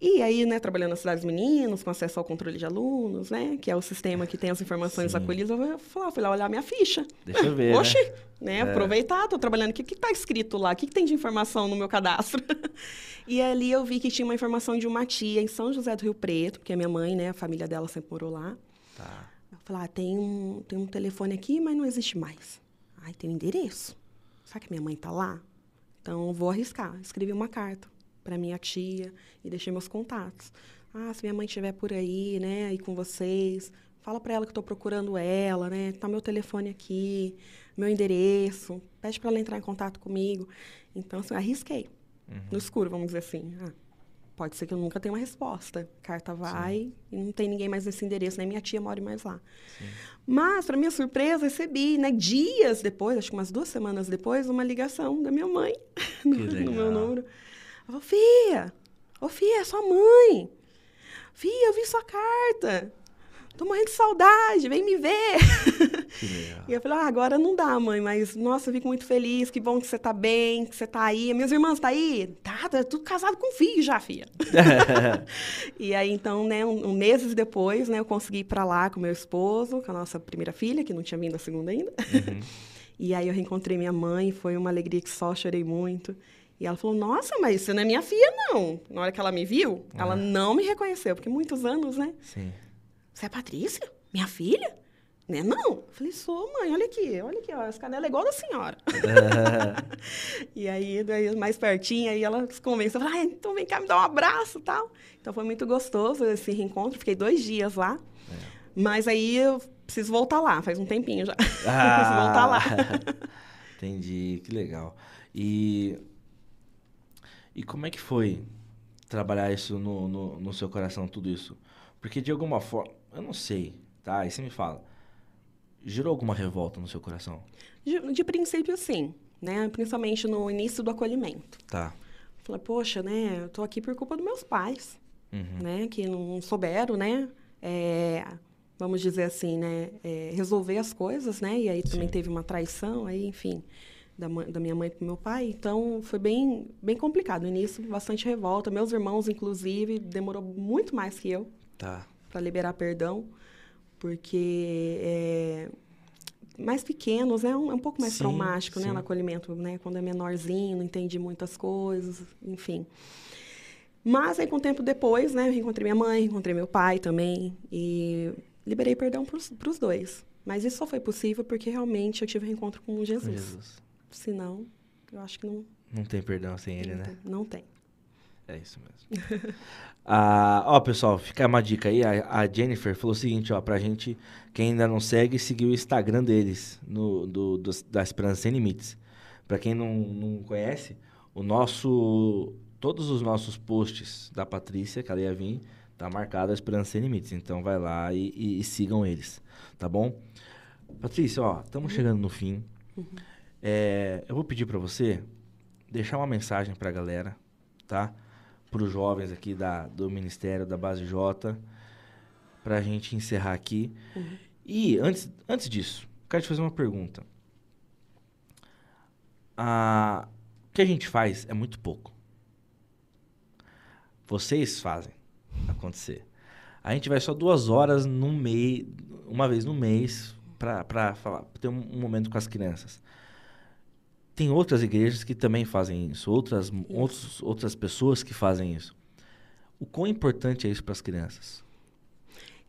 E aí, né, trabalhando na Cidade dos Meninos, com acesso ao controle de alunos, né, que é o sistema que tem as informações Sim. acolhidas, eu fui lá, fui lá olhar minha ficha. Deixa eu ver. Oxi, né? né? Aproveitar, tô trabalhando. O que, que tá escrito lá? O que, que tem de informação no meu cadastro? e ali eu vi que tinha uma informação de uma tia em São José do Rio Preto, porque a minha mãe, né, a família dela sempre morou lá. Tá. Eu falei, ah, tem um, tem um telefone aqui, mas não existe mais. Ai, tem um endereço. Será que minha mãe tá lá? Então, eu vou arriscar. Escrevi uma carta para minha tia e deixei meus contatos. Ah, se minha mãe estiver por aí, né, aí com vocês, fala para ela que tô procurando ela, né? Tá meu telefone aqui, meu endereço. Pede para ela entrar em contato comigo. Então, assim, arrisquei. No escuro, vamos dizer assim. Ah, pode ser que eu nunca tenha uma resposta. Carta vai e não tem ninguém mais nesse endereço, nem minha tia mora mais lá. Mas, para minha surpresa, recebi, né, dias depois, acho que umas duas semanas depois, uma ligação da minha mãe no, no meu número. Ela falou, Fia, ô Fia, é sua mãe. Fia, eu vi sua carta. Tô morrendo de saudade, vem me ver. E eu falei, ah, agora não dá, mãe, mas, nossa, eu fico muito feliz, que bom que você tá bem, que você tá aí. Minhas irmãs tá aí? Tá, tá tudo casado com filho já, filha. e aí, então, né, um, um meses depois, né, eu consegui ir pra lá com meu esposo, com a nossa primeira filha, que não tinha vindo a segunda ainda. e aí eu reencontrei minha mãe, foi uma alegria que só chorei muito. E ela falou, nossa, mas você não é minha filha, não. Na hora que ela me viu, ela não me reconheceu, porque muitos anos, né? Sim. Você é Patrícia? Minha filha? Né? Não. Eu falei, sou, mãe, olha aqui, olha aqui, ó, as canelas é igual da senhora. e aí, daí, mais pertinho, aí ela se convenceu, ah, então vem cá me dar um abraço e tal. Então foi muito gostoso esse reencontro, fiquei dois dias lá. Mas aí eu preciso voltar lá, faz um tempinho já. preciso voltar lá. Entendi, que legal. E, e como é que foi trabalhar isso no, no, no seu coração, tudo isso? Porque de alguma forma, eu não sei, tá? Aí você me fala, gerou alguma revolta no seu coração? De, de princípio, sim, né? Principalmente no início do acolhimento. Tá. Falei, poxa, né? Eu tô aqui por culpa dos meus pais. Uhum. né, que não souberam, né, é, vamos dizer assim, né, é, resolver as coisas, né, e aí também Sim. teve uma traição, aí, enfim, da, mãe- da minha mãe para meu pai, então foi bem, bem complicado. No início, bastante revolta. Meus irmãos, inclusive, demorou muito mais que eu Tá. para liberar perdão, porque é, mais pequenos é um, é um pouco mais Sim, traumático, né, sim. no acolhimento, né, quando é menorzinho, não entende muitas coisas, enfim. Mas aí, com o tempo depois, né, eu reencontrei minha mãe, encontrei meu pai também e liberei perdão para os dois. Mas isso só foi possível porque realmente eu tive um reencontro com Jesus. Jesus. Senão, eu acho que não, Não tem perdão sem ele, não, né? tem, não tem. É isso mesmo. ah, ó, pessoal, fica uma dica aí. A, a Jennifer falou o seguinte, ó, pra gente, quem ainda não segue, seguir o Instagram deles, no, do, dos- da Esperança Sem Limites. Pra quem não, não conhece, o nosso. Todos os nossos posts da Patrícia, que ela ia vir, tá marcado a Esperança Sem Limites. Então vai lá e, e- e sigam eles, tá bom? Patrícia, ó, estamos chegando no fim. É, eu vou pedir pra você deixar uma mensagem pra galera, tá? para os jovens aqui da, do Ministério da Base J, para a gente encerrar aqui. Uhum. E antes, antes disso, quero te fazer uma pergunta. Ah, o que a gente faz é muito pouco. Vocês fazem acontecer. A gente vai só duas horas no mês, uma vez no mês, para falar, ter um, um, momento com as crianças. Tem outras igrejas que também fazem isso, outras, isso. Outros, outras pessoas que fazem isso. O quão importante é isso para as crianças?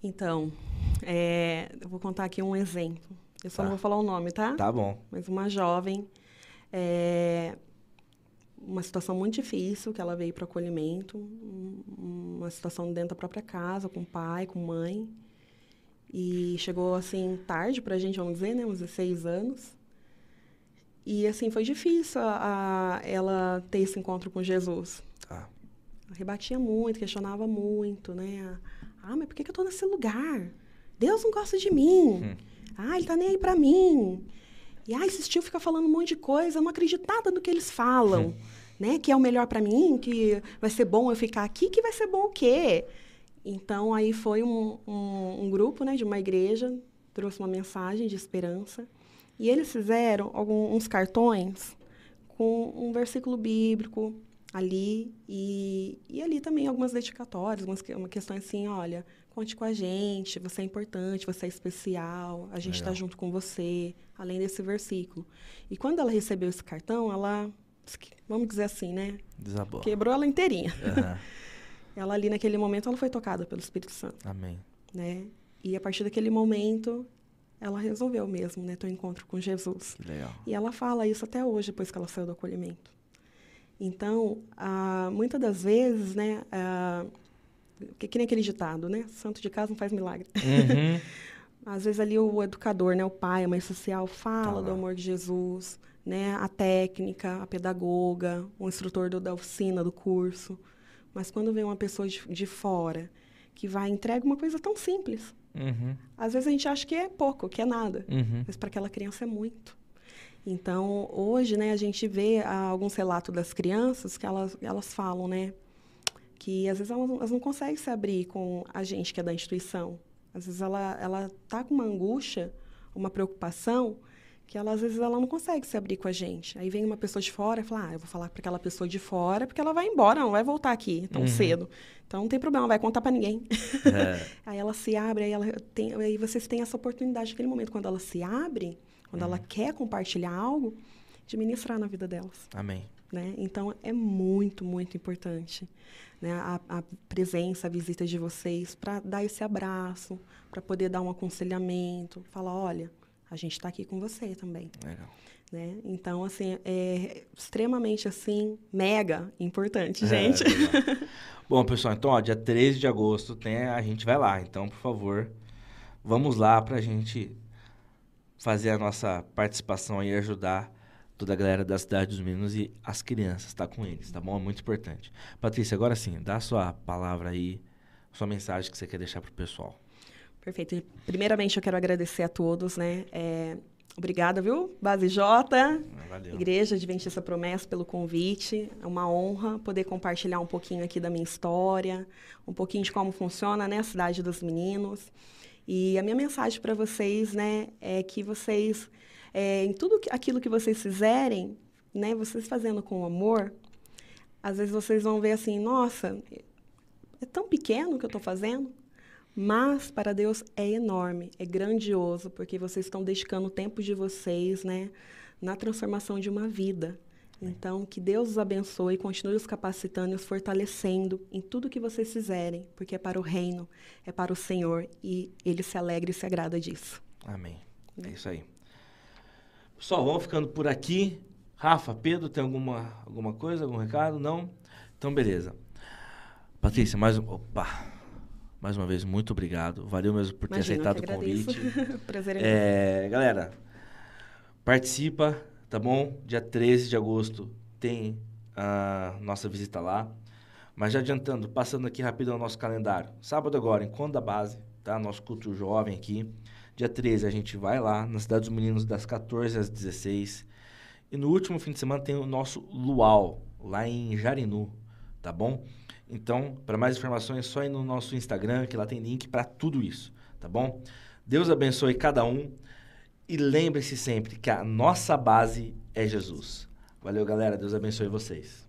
Então, é, eu vou contar aqui um exemplo. Eu só tá. não vou falar o nome, tá? Tá bom. Mas uma jovem, é, uma situação muito difícil, que ela veio para acolhimento, uma situação dentro da própria casa, com pai, com mãe. E chegou, assim, tarde para a gente, vamos dizer, né? Uns 16 anos. E, assim, foi difícil a, a ela ter esse encontro com Jesus. Ah. Rebatia muito, questionava muito, né? Ah, mas por que, que eu estou nesse lugar? Deus não gosta de mim. Hum. Ah, ele tá nem aí para mim. E, ah, esse tio fica falando um monte de coisa, não acredito nada no que eles falam. Hum. Né? Que é o melhor para mim, que vai ser bom eu ficar aqui, que vai ser bom o quê? Então, aí foi um, um, um grupo né, de uma igreja, trouxe uma mensagem de esperança. E eles fizeram alguns cartões com um versículo bíblico ali. E, e ali também algumas dedicatórias, algumas uma questões assim, olha, conte com a gente, você é importante, você é especial, a gente está junto com você, além desse versículo. E quando ela recebeu esse cartão, ela, vamos dizer assim, né? Desabou. Quebrou ela inteirinha. Uhum. ela ali naquele momento ela foi tocada pelo Espírito Santo. Amém. Né? E a partir daquele momento ela resolveu mesmo, né, ter um encontro com Jesus. Legal. E ela fala isso até hoje, depois que ela saiu do acolhimento. Então, ah, muitas das vezes, né, ah, que, que nem aquele ditado, né, santo de casa não faz milagre. Uhum. Às vezes ali o educador, né, o pai, a mãe social fala tá do amor de Jesus, né, a técnica, a pedagoga, o instrutor do, da oficina, do curso. Mas quando vem uma pessoa de, de fora que vai entrega uma coisa tão simples, uhum. às vezes a gente acha que é pouco, que é nada, uhum. mas para aquela criança é muito. Então, hoje, né, a gente vê ah, alguns relatos das crianças que elas, elas falam, né, que às vezes elas, elas, não conseguem se abrir com a gente que é da instituição. Às vezes ela ela tá com uma angústia, uma preocupação que ela às vezes ela não consegue se abrir com a gente. Aí vem uma pessoa de fora e fala: "Ah, eu vou falar para aquela pessoa de fora, porque ela vai embora, não vai voltar aqui tão uhum. cedo. Então não tem problema, não vai contar para ninguém". É. aí ela se abre, aí ela tem, aí vocês têm essa oportunidade naquele momento quando ela se abre, quando uhum. ela quer compartilhar algo, de ministrar na vida delas. Amém. Né? Então é muito, muito importante né? a, a presença, a visita de vocês para dar esse abraço, para poder dar um aconselhamento, falar, olha, a gente está aqui com você também. Legal. Né? Então, assim, é extremamente, assim, mega importante, é, gente. É, Bom, pessoal, então, ó, dia 13 de agosto tem, a gente vai lá. Então, por favor, vamos lá para a gente fazer a nossa participação e ajudar toda a galera da Cidade dos Meninos e as crianças, tá com eles, tá bom? É muito importante. Patrícia, agora sim, dá a sua palavra aí, sua mensagem que você quer deixar para o pessoal. Perfeito. Primeiramente, eu quero agradecer a todos, né? É, obrigada, viu? Base J, ah, Valeu. Igreja Adventista Promessa, pelo convite. É uma honra poder compartilhar um pouquinho aqui da minha história, um pouquinho de como funciona né, a Cidade dos Meninos. E a minha mensagem para vocês, né, é que vocês, é, em tudo aquilo que vocês fizerem, né, vocês fazendo com amor, às vezes vocês vão ver assim, nossa, é tão pequeno o que eu estou fazendo, mas para Deus é enorme, é grandioso, porque vocês estão dedicando o tempo de vocês, né, na transformação de uma vida. Então, que Deus os abençoe, continue os capacitando e os fortalecendo em tudo que vocês fizerem, porque é para o reino, é para o Senhor e Ele se alegra e se agrada disso. Amém. É isso aí. Pessoal, vamos ficando por aqui. Rafa, Pedro, tem alguma, alguma coisa, algum recado? Não? Então, beleza. Patrícia, mais um. Opa! Mais uma vez, muito obrigado. Valeu mesmo por ter Imagina, aceitado o convite. Prazer é, é Galera, participa, tá bom? Dia 13 de agosto tem a nossa visita lá. Mas já adiantando, passando aqui rapidão o nosso calendário. Sábado agora, encontro da base, tá? Nosso culto jovem aqui. Dia 13 a gente vai lá, na Cidade dos Meninos, das 14 às 16. E no último fim de semana tem o nosso Luau, lá em Jarinu tá bom? Então, para mais informações, é só ir no nosso Instagram, que lá tem link para tudo isso, tá bom? Deus abençoe cada um e lembre-se sempre que a nossa base é Jesus. Valeu, galera. Deus abençoe vocês.